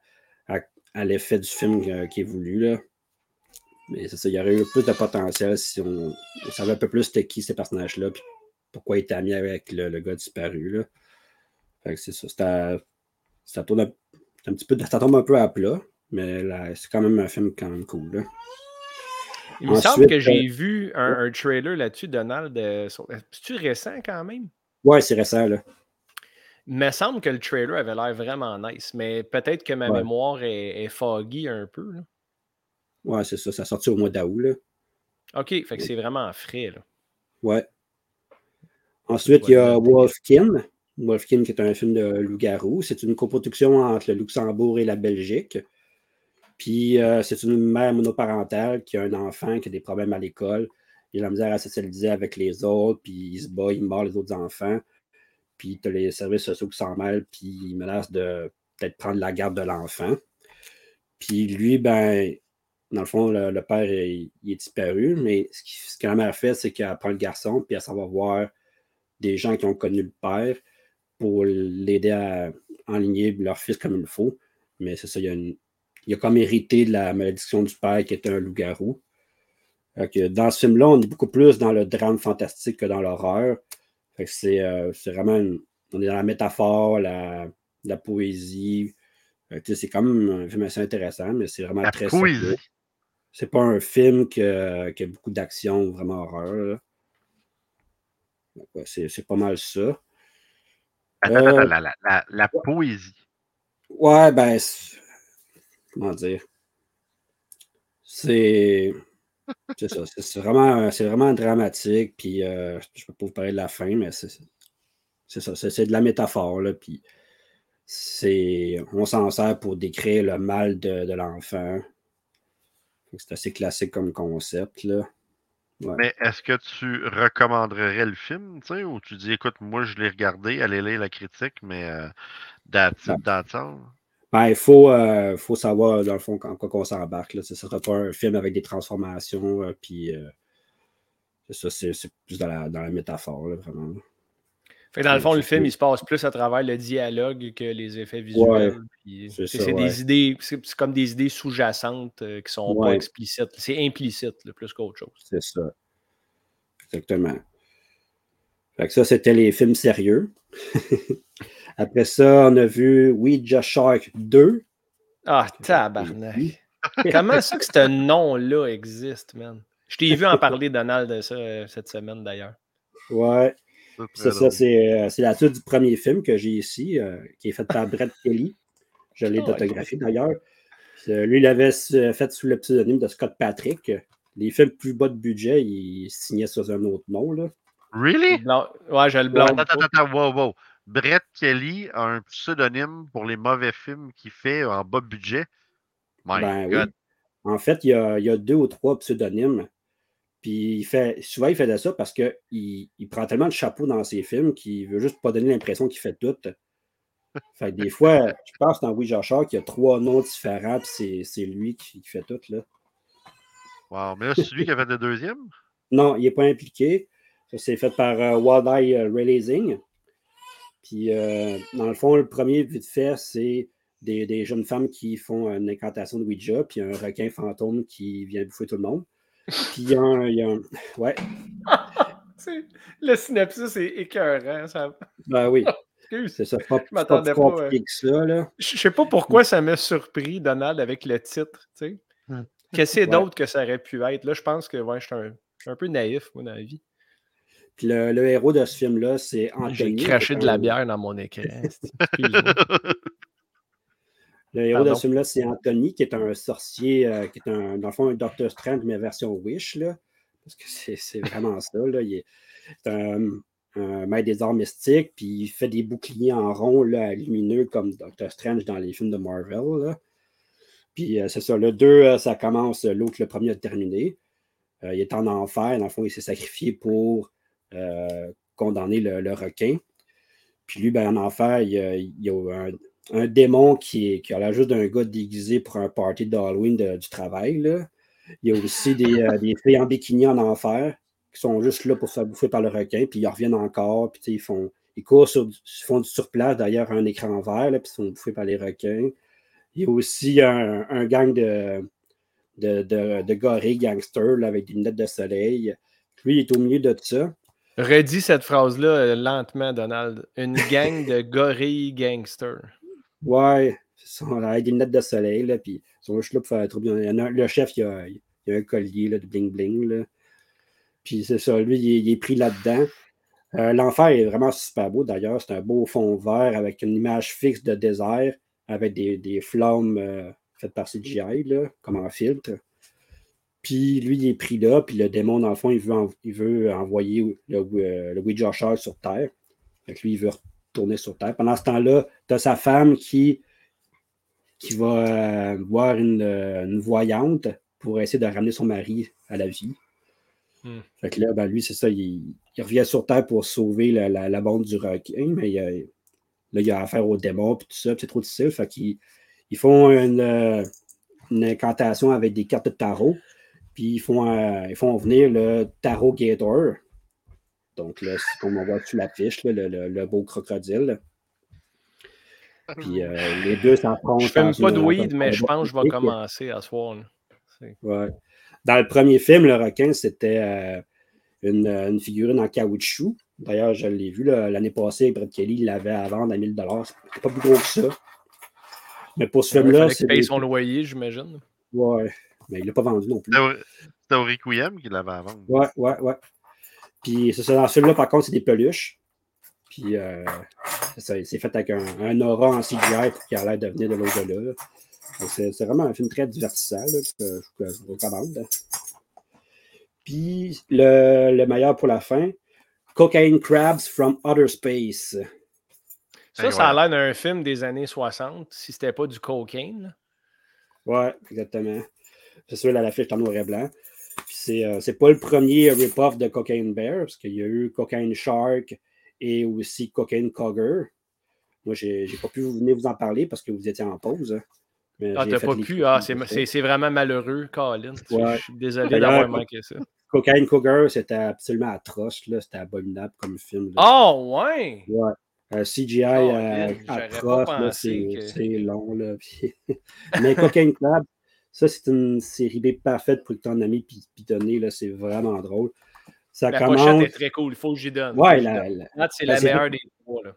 à, l'effet du film euh, qui est voulu. Là. Mais c'est ça, il y aurait eu plus de potentiel si on, savait un peu plus c'était qui ces personnages-là, puis pourquoi ils étaient amis avec le, le gars disparu. Là. C'est ça. Ça tourne un, un petit peu, ça tombe un peu à plat, mais c'est quand même un film quand même cool. Il me semble que euh, j'ai vu un, un trailer là-dessus, Donald. euh, sur- C'est-tu récent quand même? Ouais, c'est récent, là. Il me semble que le trailer avait l'air vraiment nice, mais peut-être que ma Ouais. mémoire est, est foggy un peu. là. Ouais, c'est ça. Ça a sorti au mois d'août. OK, fait que c'est vraiment frais. Là. Ouais. Ensuite, il y a Wolfkin. Wolfkin, qui est un film de loup-garou. C'est une coproduction entre le Luxembourg et la Belgique. Puis, euh, c'est une mère monoparentale qui a un enfant qui a des problèmes à l'école. Il a la misère à socialiser avec les autres, puis il se bat, il mord les autres enfants. Puis, tu as les services sociaux qui s'en mêlent, puis ils menacent de peut-être prendre la garde de l'enfant. Puis lui, ben, dans le fond, le, père, il, il est disparu, mais ce que la mère fait, c'est qu'elle prend le garçon, puis elle s'en va voir des gens qui ont connu le père pour l'aider à enligner leur fils comme il faut. Mais c'est ça, il y a, une- il a comme hérité de la malédiction du père qui était un loup-garou. Dans ce film-là, on est beaucoup plus dans le drame fantastique que dans l'horreur. C'est euh, c'est vraiment une- on est dans la métaphore, la, la poésie. C'est quand même un film assez intéressant, mais c'est vraiment La très poésie. C'est pas un film qui a beaucoup d'action vraiment horreur. ouais, c'est pas mal ça. Attends, Euh, attends, la, la, la, poésie. Ouais, ben, comment dire? C'est. C'est ça. C'est vraiment, vraiment dramatique. Puis, euh, je peux pas vous parler de la fin, mais c'est ça. C'est de la métaphore, là. Puis, c'est. On s'en sert pour décrire le mal de, de l'enfant. C'est assez classique comme concept, là. Ouais. Mais est-ce que tu recommanderais le film, tu sais, ou tu dis, écoute, moi, je l'ai regardé, allez lire la critique, mais euh, all? Ben, il faut, euh, faut savoir, dans le fond, en quoi qu'on s'embarque. Ce ne sera pas un film avec des transformations, euh, puis euh, c'est ça, c'est plus dans la, dans la métaphore, là, vraiment. Fait que dans le fond, le film, il se passe plus à travers le dialogue que les effets visuels. c'est ouais. des idées, c'est comme des idées sous-jacentes qui sont pas explicites. C'est implicite, là, plus qu'autre chose. C'est ça. Exactement. Fait que ça, c'était les films sérieux. [LAUGHS] Après ça, on a vu Ouija Shark 2. Ah, tabarnak. [LAUGHS] Comment ça que ce nom-là existe, man? Je t'ai vu en parler, Donald, de ça euh, cette semaine, d'ailleurs. Ouais. Ça, c'est euh, c'est la suite du premier film que j'ai ici, euh, qui est fait par [LAUGHS] Brett Kelly. Je l'ai Oh, d'autographié d'ailleurs. Lui, il avait s- fait sous le pseudonyme de Scott Patrick. Les films plus bas de budget, il signait sous un autre nom. Là. Really? Blanc- Ouais, je le blanc. Attends, attends, attends, wow, wow. Brett Kelly a un pseudonyme pour les mauvais films qu'il fait en bas budget. My Ben oui. En fait, il y, a, il y a deux ou trois pseudonymes. Puis il fait, souvent, il faisait ça parce qu'il il prend tellement de chapeaux dans ses films qu'il veut juste pas donner l'impression qu'il fait tout. Fait que des [LAUGHS] fois, je pense dans Ouija Shark, qu'il y a trois noms différents, puis c'est- lui qui, qui fait tout. Là. Wow. Mais là, c'est lui qui a fait le deuxième? Non, il n'est pas impliqué. Ça, c'est fait par euh, Wild Eye euh, Releasing. Puis, euh, dans le fond, le premier, vite fait, c'est des, des jeunes femmes qui font une incantation de Ouija, puis un requin fantôme qui vient bouffer tout le monde. Puis, il y a un. il y a un- Ouais, [LAUGHS] C'est- Le synopsis est écœurant. Ça... [LAUGHS] ben oui, c'est ça. C'est pas, pas plus pas, compliqué que ça, là. Je je sais pas pourquoi ça m'a surpris, Donald, avec le titre. tu sais. Qu'est-ce Ouais. d'autre que ça aurait pu être? Là, je pense que ouais, je suis un, je suis un peu naïf, moi, dans la vie. Puis, le, le héros de ce film-là, c'est J'ai Anthony. craché qui est de la un- bière dans mon écran. [LAUGHS] Le héros de ce film-là, c'est Anthony, qui est un sorcier, euh, qui est un, dans le fond un Doctor Strange, mais version Wish, là. Parce que c'est vraiment ça, là. Il est c'est un, un maître des arts mystiques, puis il fait des boucliers en rond, là, lumineux, comme Doctor Strange dans les films de Marvel, là. Puis euh, c'est ça, le 2, ça commence, euh, l'autre, le premier a terminé. Euh, il est en enfer, dans le fond, il s'est sacrifié pour euh, condamner le, le requin. Puis lui, ben, en enfer, il y a, il y a un, un démon qui, est, qui a l'air juste d'un gars déguisé pour un party d'Halloween du travail. Là. Il y a aussi des, euh, [LAUGHS] des filles en bikini en enfer qui sont juste là pour se faire bouffer par le requin, puis ils reviennent encore, puis ils font. Ils courent sur, ils font du surplace derrière un écran vert, là, puis ils sont bouffés par les requins. Il y a aussi un, un gang de, de, de, de gorilles gangsters là, avec des lunettes de soleil. Lui, il est au milieu de tout ça. Redis cette phrase-là euh, lentement, Donald. Une [LAUGHS] gang de gorilles gangsters. Ouais, ils sont avec des lunettes de soleil, là, puis ils sont juste là pour faire un trouble. Il y en a un- le chef, il a, il a un collier là, de bling-bling. Puis c'est ça, lui, il est, il est pris là-dedans. Euh, L'enfer est vraiment super beau d'ailleurs. C'est un beau fond vert avec une image fixe de désert avec des, des flammes euh, faites par CGI, là, comme en filtre. Puis lui, il est pris là, puis le démon, dans le fond, il veut, en- il veut envoyer le, euh, le Ouija Shark sur Terre. Fait que lui, il veut retourner sur Terre. Pendant ce temps-là, tu as sa femme qui, qui va euh, voir une, euh, une voyante pour essayer de ramener son mari à la vie. Hmm. Fait que là, ben, lui, c'est ça, il, il revient sur Terre pour sauver la, la, la bande du requin, mais il a- là, il a affaire au démon et tout ça, puis c'est trop difficile. Fait qu'ils ils font une, euh, une incantation avec des cartes de tarot. Puis ils font, euh, ils font venir le Tarot Gator. Donc là, c'est comme on voit sur l'affiche, le, le, le beau crocodile. Puis euh, les deux s'affrontent. Je fume dans pas de weed, mais je pense que je vais commencer à soir. Ouais. Dans le premier film, le requin, c'était euh, une, une figurine en caoutchouc. D'ailleurs, je l'ai vu là, l'année passée, Brett Kelly il l'avait à vendre à 1000 C'était pas plus gros que ça. Mais pour ce Il film-là, fallait qu'il paye des- son loyer, j'imagine. Ouais. Mais il l'a pas vendu non plus. C'était au- Requiem qu'il l'avait à vendre. Ouais, ouais, ouais. Puis c'est ça, dans celui-là, par contre, c'est des peluches. Puis euh, c'est ça, c'est fait avec un, un aura en CGI pour qu'il a l'air de venir de l'au-delà. C'est c'est vraiment un film très divertissant là, que, que je vous recommande. Puis le, le meilleur pour la fin, Cocaine Crabs from Outer Space. Ça, ça a l'air d'un film des années 60, si c'était pas du cocaine. Ouais, exactement. C'est sûr, là, l'affiche est en noir et blanc. C'est, euh, pas le premier rip-off de Cocaine Bear, parce qu'il y a eu Cocaine Shark et aussi Cocaine Cogger. Moi, j'ai, pas pu venir vous en parler parce que vous étiez en pause. hein. Mais Ah, t'as pas pu? Ah, c'est, vraiment malheureux, Colin. Ouais. Je suis désolé d'avoir manqué ça. Cocaine Cogger, c'était absolument atroce. C'était abominable comme film. là. Oh, ouais! Ouais. Un CGI Oh, euh, atroce, c'est, que- long. Là, [LAUGHS] Mais Cocaine Club, ça, c'est une série B parfaite pour que ton ami donner. Là, c'est vraiment drôle. Ça La commence. pochette est très cool. Il faut que j'y donne. Ouais, la- c'est la meilleure fait- des trois. Là.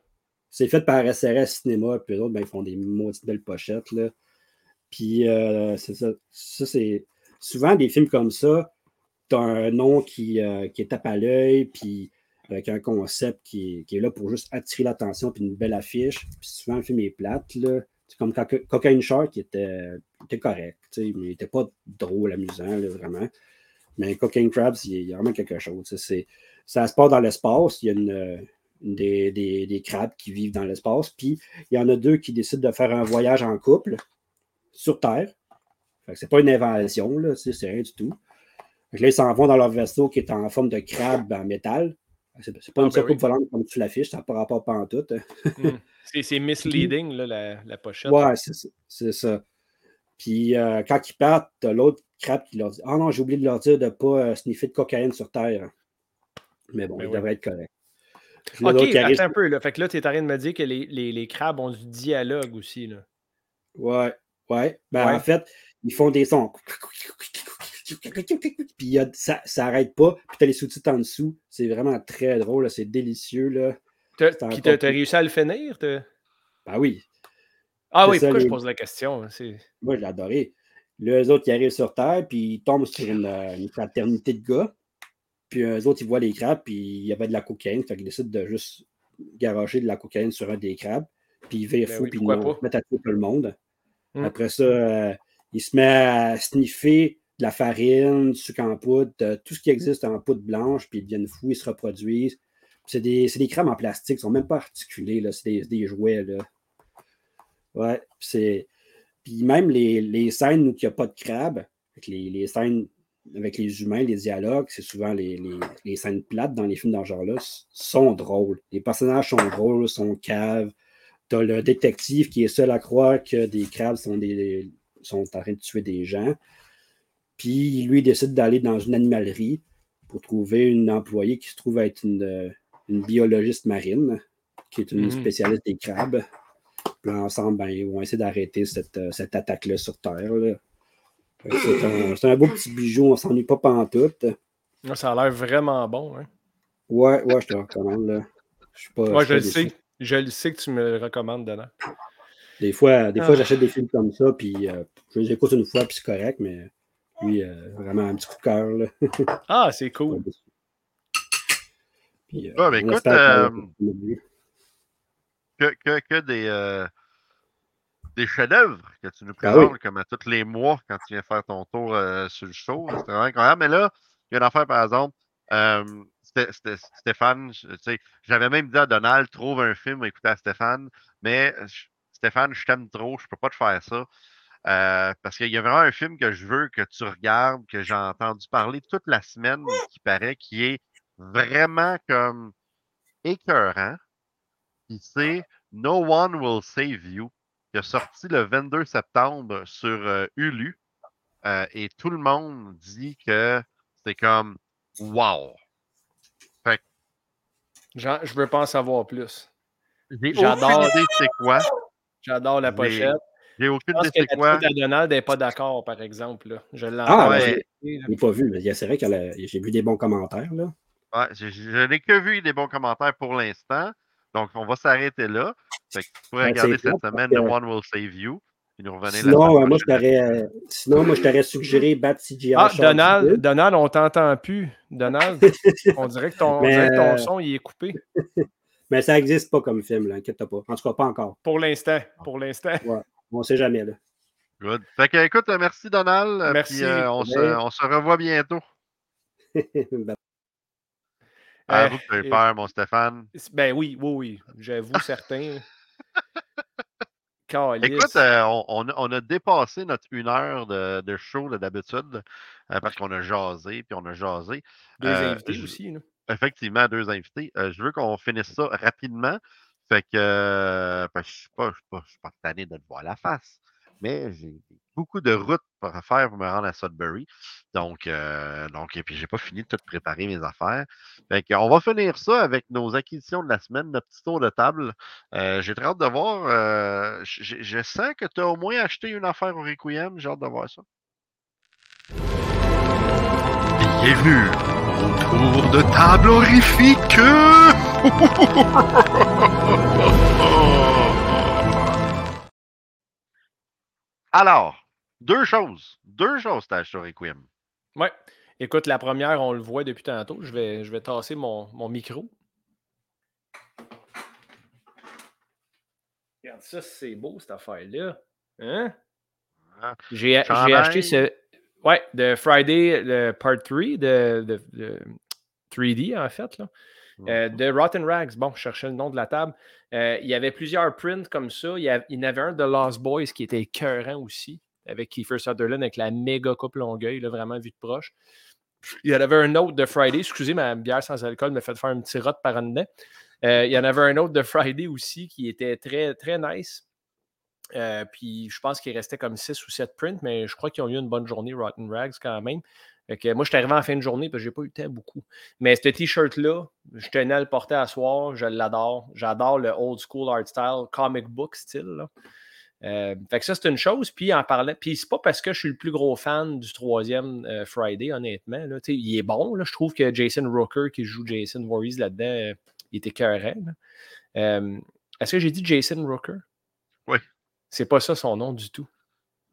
c'est fait par SRS Cinéma, puis eux autres, ben, ils font des maudites belles pochettes. Là. Puis, euh, c'est ça. Ça, c'est souvent des films comme ça. Tu as un nom qui, euh, qui tape à l'œil, puis avec un concept qui est, qui est là pour juste attirer l'attention, puis une belle affiche. Puis souvent, le film est plate. Là. C'est comme Coca- Cocaine Shark qui était, était correct, mais il n'était pas drôle, amusant, là, vraiment. Mais Cocaine Crabs, il y a- vraiment quelque chose. Ça se passe dans l'espace. Il y a une, des, des- des crabes qui vivent dans l'espace. Puis il y en a deux qui décident de faire un voyage en couple sur Terre. C'est pas une invention, c'est rien du tout. Là, ils s'en vont dans leur vaisseau qui est en forme de crabe en métal. C'est pas Ah, une ben soucoupe oui. volante comme tu l'affiches, ça n'a pas rapport pas en tout. Hmm. [LAUGHS] C'est, c'est misleading, là, la, la pochette. Ouais, c'est ça- c'est ça. Puis euh, quand ils partent, t'as l'autre crabe qui leur dit Ah non, j'ai oublié de leur dire de ne pas euh, sniffer de cocaïne sur Terre. Mais bon, Ben il oui. devrait être correct. Puis Ok, arrive- attends un peu. Là. Fait que là, tu es en train de me dire que les, les, les crabes ont du dialogue aussi. Là. Ouais, ouais. Ben, Ouais. en fait, ils font des sons. Puis il y a- ça n'arrête pas. Puis tu as les sous-titres en dessous. C'est vraiment très drôle. C'est délicieux. Là. T'as- Puis t'as, t'as réussi à le finir? t'as- Ben oui, Ah C'est oui, ça, pourquoi je les- pose la question? hein, C'est... moi, je l'ai adoré. Eux autres, ils arrivent sur Terre, puis ils tombent sur une, euh, une fraternité de gars. Puis eux autres, ils voient les crabes, puis il y avait de la cocaïne. Fait qu'ils décident de juste garocher de la cocaïne sur un des crabes. Puis ils virent Ben fou, oui, puis ils mettent à tout le monde. Hmm. Après ça, euh, il se met à sniffer de la farine, du sucre en poudre, tout ce qui existe en poudre blanche, puis ils deviennent fous, ils se reproduisent. C'est des, des en plastique, ils ne sont même pas articulés, c'est des, des jouets. Là. Ouais, c'est. Puis même les, les scènes où il n'y a pas de crabe, les, les scènes avec les humains, les dialogues, c'est souvent les, les- les scènes plates dans les films dans ce genre-là, sont drôles. Les personnages sont drôles, sont caves. T'as le détective qui est seul à croire que des crabes sont, des, sont en train de tuer des gens. Puis lui, il décide d'aller dans une animalerie pour trouver une employée qui se trouve être une, euh, une biologiste marine, qui est une Mhm. spécialiste des crabes. Puis ensemble, ben, ils vont essayer d'arrêter cette, euh, cette attaque-là sur Terre. C'est un, beau petit bijou, on s'ennuie pas pantoute. Ça a l'air vraiment bon. Hein? Ouais, ouais, je te recommande. Là. Je suis pas, le sais. Je le sais que tu me le recommandes, Dana. Des fois, des fois Ah. j'achète des films comme ça, puis euh, je les écoute une fois, puis c'est correct, mais lui, euh, vraiment un petit coup de cœur. là. [LAUGHS] Ah, c'est cool. Puis, euh, Ah, ben on écoute, que euh, que, que, que des, euh, des chefs-d'œuvre que tu nous Ah oui. présentes comme à tous les mois quand tu viens faire ton tour euh, sur le show. C'est vraiment incroyable. Mais là, il y a une affaire, par exemple. euh, Sté- Sté- Stéphane, je- tu sais, j'avais même dit à Donald, trouve un film à écouter à Stéphane, mais Stéphane, je t'aime trop, je peux pas te faire ça. Euh, parce qu'il y a vraiment un film que je veux que tu regardes, que j'ai entendu parler toute la semaine, qui paraît, qui est vraiment comme écœurant. Puis c'est No One Will Save You, qui est sorti le 22 septembre sur euh, Hulu. euh, et tout le monde dit que c'est comme wow. Jean, je veux pas en savoir plus. J'adore- c'est quoi. J'adore la pochette. J'ai Je aucune pense idée que c'est la quoi. Donald n'est pas d'accord, par exemple. là. Je l'ai Ah, ouais. L'ai pas vu, mais c'est vrai que j'ai vu des bons commentaires. Là. Ouais, je, n'ai que vu des bons commentaires pour l'instant. Donc, on va s'arrêter là. Fait que tu pourrais Ouais, regarder cette semaine que- The One Will Save You. Nous Sinon, euh, moi, je prochaine. t'aurais, euh, sinon, moi, je t'aurais suggéré Bat CGI. Ah, Donald, 2. Donald, on t'entend plus. Donald, [LAUGHS] on dirait que ton, on Mais, dirait que ton euh, son il est coupé. [LAUGHS] Mais ça n'existe pas comme film, là, inquiète-toi pas. En tout cas, pas encore. Pour l'instant. Pour l'instant. On ne sait jamais. Là. Good. Fait que, écoute, merci Donald. Merci. Puis, euh, on, se, Ouais. on se revoit bientôt. [LAUGHS] Ben, Ah, Euh, vous, tu as eu et- peur, mon Stéphane. Ben oui, oui, oui. J'avoue, certain. [LAUGHS] Écoute, euh, on, on a, dépassé notre une heure de, de show d'habitude euh, parce qu'on a jasé, puis on a jasé. Deux euh, invités je- aussi. là. Effectivement, deux invités. Euh, je veux qu'on finisse ça rapidement. Fait que euh, que je ne suis pas, je pas, je pas tanné de te voir la face. Mais j'ai beaucoup de routes pour faire pour me rendre à Sudbury. Donc, euh, donc et puis j'ai pas fini de tout préparer mes affaires. Fait que, on va finir ça avec nos acquisitions de la semaine, notre petit tour de table. Euh, j'ai très hâte de voir. je sens que tu as au moins acheté une affaire au Requiem. J'ai hâte de voir ça. Bienvenue au tour de table horrifique. [LAUGHS] Alors, deux choses. Deux choses, t'as acheté au Requiem. Ouais. Écoute, la première, on le voit depuis tantôt. Je vais, je vais tasser mon, mon micro. Regarde ça, c'est beau cette affaire-là. Hein? Ah, J'ai acheté ce. Ouais, de Friday, le Part 3 de, de- de 3D, en fait. Là. Euh, de Rotten Rags. Bon, je cherchais le nom de la table. Euh, il y avait plusieurs prints comme ça. Il y, a- il y en avait un de Lost Boys qui était écœurant aussi, avec Kiefer Sutherland, avec la méga coupe longueuil, là, vraiment vu de proche. Il y en avait un autre de Friday. Excusez, ma bière sans alcool me fait faire un petit rot par en dedans. Euh, il y en avait un autre de Friday aussi qui était très, très nice. Euh, puis je pense qu'il restait comme 6 ou 7 prints, mais je crois qu'ils ont eu une bonne journée, Rotten Rags, quand même. Que moi, je suis arrivé en fin de journée parce que j'ai pas eu le temps beaucoup. Mais ce t-shirt-là, je tenais à le porter à soir, je l'adore. J'adore le old school art style, comic book style. Euh, fait que ça, c'est une chose. Puis en parlant, puis c'est pas parce que je suis le plus gros fan du troisième euh, Friday, honnêtement. Il est bon. Je trouve que Jason Rooker, qui joue Jason Voorhees là-dedans, il était. Euh, Est-ce que j'ai dit Jason Rooker? Oui. C'est pas ça son nom du tout.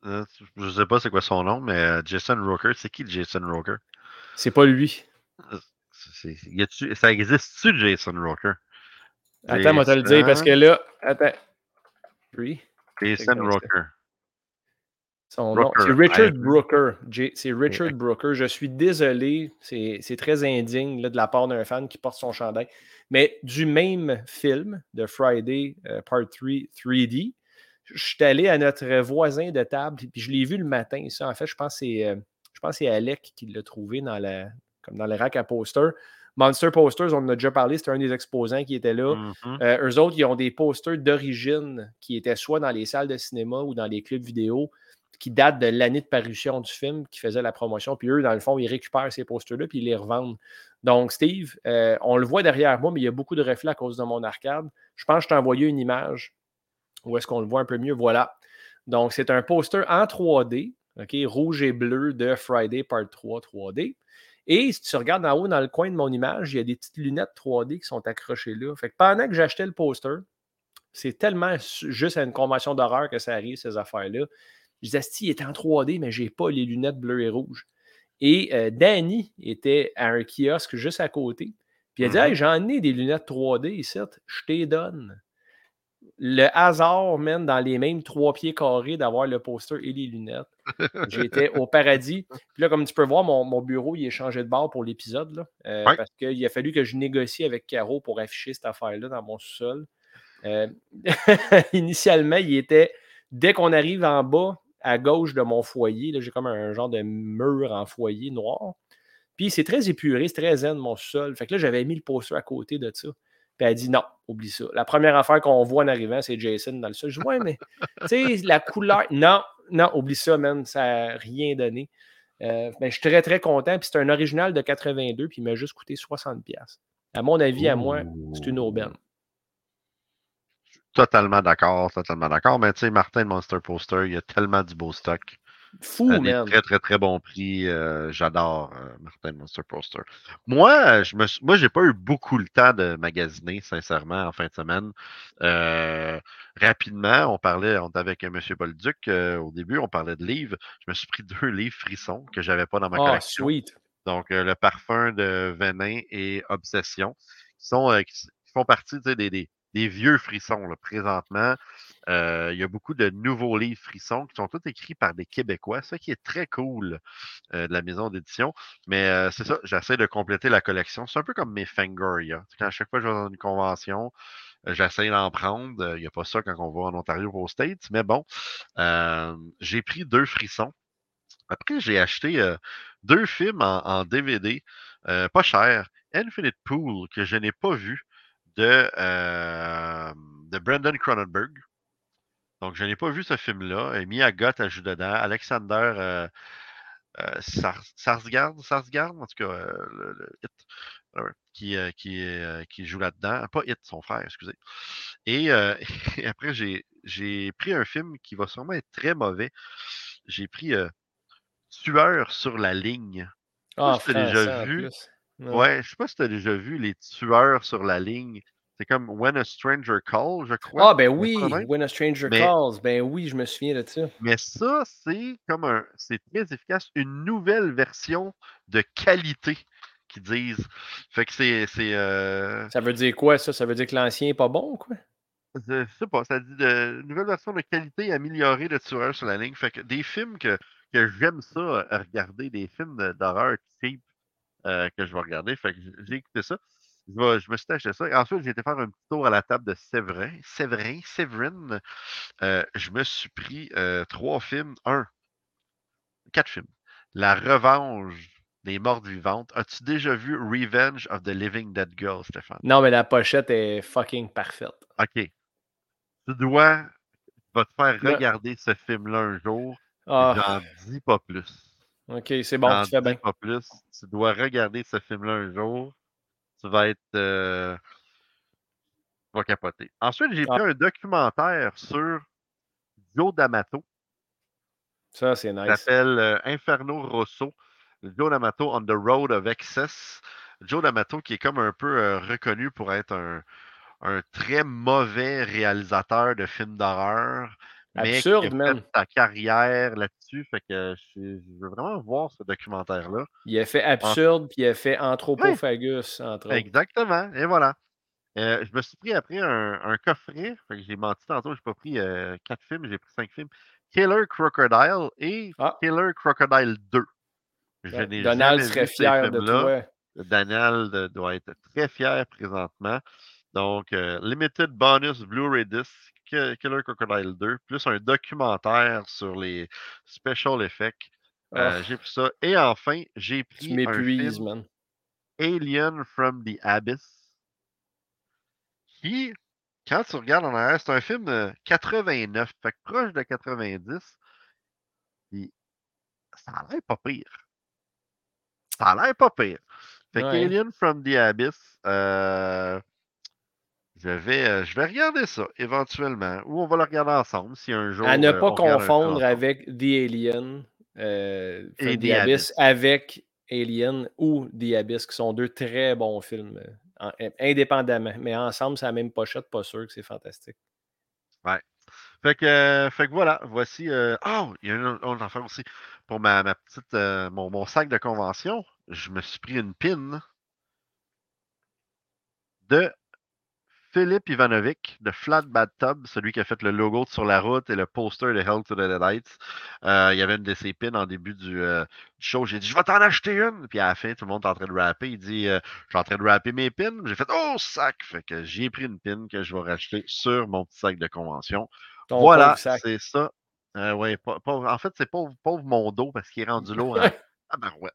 Euh, Je sais pas c'est quoi son nom, mais euh, Jason Roker, c'est qui Jason Roker? C'est pas lui. Y a-tu- Ça existe-tu, Jason Roker? Attends, moi, te le dire parce que là. Attends. Oui. Jason. Roker. Son nom, c'est Richard Brooker. C'est Richard Brooker. Je suis désolé, c'est c'est très indigne là, de la part d'un fan qui porte son chandail. Mais du même film de Friday euh, Part 3 3D, je suis allé à notre voisin de table, puis je l'ai vu le matin. Ça, en fait, je pense que c'est euh, je pense que c'est Alec qui l'a trouvé dans la, comme dans les racks à posters. Monster Posters, on en a déjà parlé, c'était un des exposants qui était là. Mhm. Euh, eux autres, ils ont des posters d'origine qui étaient soit dans les salles de cinéma ou dans les clubs vidéo qui datent de l'année de parution du film qui faisait la promotion. Puis eux, dans le fond, ils récupèrent ces posters-là puis ils les revendent. Donc, Steve, euh, on le voit derrière moi, mais il y a beaucoup de reflets à cause de mon arcade. Je pense que je t'ai envoyé une image où est-ce qu'on le voit un peu mieux. Voilà. Donc, c'est un poster en 3D, OK, rouge et bleu de Friday Part 3 3D. Et si tu regardes en haut dans le coin de mon image, il y a des petites lunettes 3D qui sont accrochées là. Fait que pendant que j'achetais le poster, c'est tellement juste à une convention d'horreur que ça arrive, ces affaires-là. Je disais, si, il est en 3D, mais j'ai pas les lunettes bleues et rouges. Et euh, Danny était à un kiosque juste à côté. Puis il a dit, Mhm. hey, j'en ai des lunettes 3D ici, je t'ai donne. Le hasard mène dans les mêmes trois pieds carrés d'avoir le poster et les lunettes. J'étais au paradis. Puis là, comme tu peux voir, mon, mon bureau, il est changé de bord pour l'épisode. euh, Ouais. Parce qu'il a fallu que je négocie avec Caro pour afficher cette affaire-là dans mon sous-sol. Euh, [LAUGHS] initialement, il était, dès qu'on arrive en bas, à gauche de mon foyer, là, j'ai comme un genre de mur en foyer noir. Puis c'est très épuré, c'est très zen, mon sous-sol. Fait que là, j'avais mis le poster à côté de ça. Puis elle dit non, oublie ça. La première affaire qu'on voit en arrivant, c'est Jason dans le sol. Je dis ouais, mais tu sais, la couleur. Non, non, oublie ça, man. Ça n'a rien donné. Euh, mais je suis très, très content. Puis c'est un original de 82, puis il m'a juste coûté 60$. À mon avis, à moi, c'est une aubaine. Totalement d'accord, totalement d'accord. Mais tu sais, Martin Monster Poster, il y a tellement du beau stock. Fou, à des man. très, très, très bon prix. Euh, J'adore euh, Martin Monster Poster. Moi, je me moi, j'ai pas eu beaucoup le temps de magasiner, sincèrement, en fin de semaine. Euh, rapidement, on parlait, on était avec M. Bolduc au début, on parlait de livres. Je me suis pris deux [LAUGHS] livres frissons que j'avais pas dans ma Ah, collection. sweet. Donc, le parfum de Venin et Obsession, qui, sont, font partie des, des- des vieux frissons là, présentement. Euh, il y a beaucoup de nouveaux livres frissons qui sont tous écrits par des Québécois, ce qui est très cool euh, de la maison d'édition. Mais euh, c'est ça, j'essaie de compléter la collection. C'est un peu comme mes Fangoria. Quand à chaque fois que je vais dans une convention, j'essaie d'en prendre. Il n'y a pas ça quand on va en Ontario ou aux States, mais bon, j'ai pris deux frissons. Après, j'ai acheté deux films en, en DVD, pas cher. Infinite Pool, que je n'ai pas vu, de, euh, de Brandon Cronenberg. Donc, je n'ai pas vu ce film-là. Et Mia Goth a joué dedans. Alexander euh, euh, Sars- Sarsgaard, Sarsgaard, en tout cas, euh, le, le Hit, qui, euh, qui, qui joue là-dedans. Pas Hit, son frère, excusez. Et, [LAUGHS] et après, j'ai pris un film qui va sûrement être très mauvais. J'ai pris Tueur sur la ligne. Ah, si déjà en vu. plus. Ouais, je sais pas si tu as déjà vu les tueurs sur la ligne. C'est comme When a Stranger Calls, je crois. Ah, ben oui. When a Stranger Mais- Calls. Ben oui, je me souviens de ça. Mais ça, c'est comme un. C'est très efficace. Une nouvelle version de qualité qu'ils disent. Fait que c'est. euh, Ça veut dire quoi, ça? Ça veut dire que l'ancien n'est pas bon, quoi? je sais pas, ça dit de, une nouvelle version de qualité améliorée de tueurs sur la ligne. Fait que des films que, que j'aime ça euh, regarder, des films d'horreur cheap euh, que je vais regarder. Fait que j'ai écouté ça. Je, vais- je me suis acheté ça. Ensuite, j'ai été faire un petit tour à la table de Séverin. Séverin, Séverine. Euh, je me suis pris euh, trois films. Un, quatre films. La revanche des mortes vivantes. As-tu déjà vu Revenge of the Living Dead Girl, Stéphane? Non, mais la pochette est fucking parfaite. OK. Tu dois vas te faire regarder ce film-là un jour. Ah, J'en dis pas plus. Ok, c'est bon, tu fais bien. pas plus. Tu dois regarder ce film-là un jour. Tu vas être. euh, tu vas capoter. Ensuite, j'ai Ah. pris un documentaire sur Joe D'Amato. Ça, c'est nice. s'appelle euh, Inferno Rosso. Joe D'Amato on the Road of Excess. Joe D'Amato qui est comme un peu euh, reconnu pour être un, un très mauvais réalisateur de films d'horreur. Mais Absurde, qui a fait sa carrière là-dessus? Fait que je, je veux vraiment voir ce documentaire-là. Il a fait absurde, puis il a fait Anthropophagus, entre autres. Exactement. Et voilà. Euh, je me suis pris après un, un coffret. J'ai menti tantôt, je n'ai pas pris euh, quatre films, j'ai pris cinq films. Killer Crocodile et Ah. Killer Crocodile 2. Je n'ai Donald serait fier de toi. Daniel de- doit être très fier présentement. Donc, euh, Limited Bonus Blu-ray Disc, Ki- Killer Crocodile 2, plus un documentaire sur les special effects. Euh, Ah, j'ai pris ça. Et enfin, j'ai tu pris un m'épuises, film man. Alien from the Abyss. Qui, quand tu regardes en arrière, c'est un film de 89, fait que proche de 90. Puis ça a l'air pas pire. Ça a l'air pas pire. Fait Ouais. Alien from the Abyss, euh, je, vais, euh, je vais regarder ça éventuellement. Ou on va le regarder ensemble si un jour. À ne euh, pas confondre avec The Alien, euh, Et The The Abyss, Abyss. avec Alien ou The Abyss, qui sont deux très bons films, euh, en- indépendamment. Mais ensemble, c'est la même pochette, pas sûr que c'est fantastique. Fait que, fait que voilà, voici. Oh, il y a une autre affaire aussi. Pour ma, ma petite, mon, mon sac de convention, je me suis pris une pin de Philippe Ivanovic de Flat Bad Tub, celui qui a fait le logo de sur la route et le poster de Hell to the Deadites. Euh, il y avait une de ses pins en début du, euh, du show. J'ai dit, je vais t'en acheter une. Puis à la fin, tout le monde est en train de rapper. Il dit, euh, je suis en train de rapper mes pins. J'ai fait, oh, sac. Fait que j'ai pris une pin que je vais racheter sur mon petit sac de convention. Ton Voilà, c'est ça. Euh, ouais, en fait, c'est pauvre, pauvre mon dos parce qu'il est rendu lourd en [LAUGHS] tabarouette.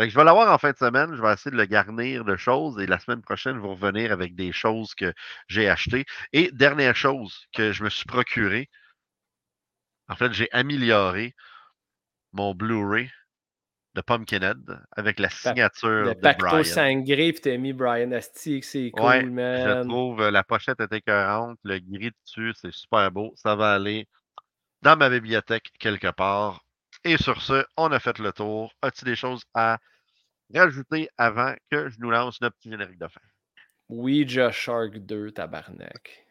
Fait que je vais l'avoir en fin de semaine. Je vais essayer de le garnir de choses et la semaine prochaine, je vais revenir avec des choses que j'ai achetées. Et dernière chose que je me suis procuré. En fait, j'ai amélioré mon Blu-ray de Pumpkinhead avec la signature Le de pacto Brian. sangré, puis t'as mis Brian Asti, c'est cool, Ouais, je man. trouve euh, la pochette est écœurante, le gris dessus, c'est super beau. Ça va aller dans ma bibliothèque quelque part. Et sur ce, on a fait le tour. As-tu des choses à rajouter avant que je nous lance notre petit générique de fin? Ouija Shark 2, tabarnak.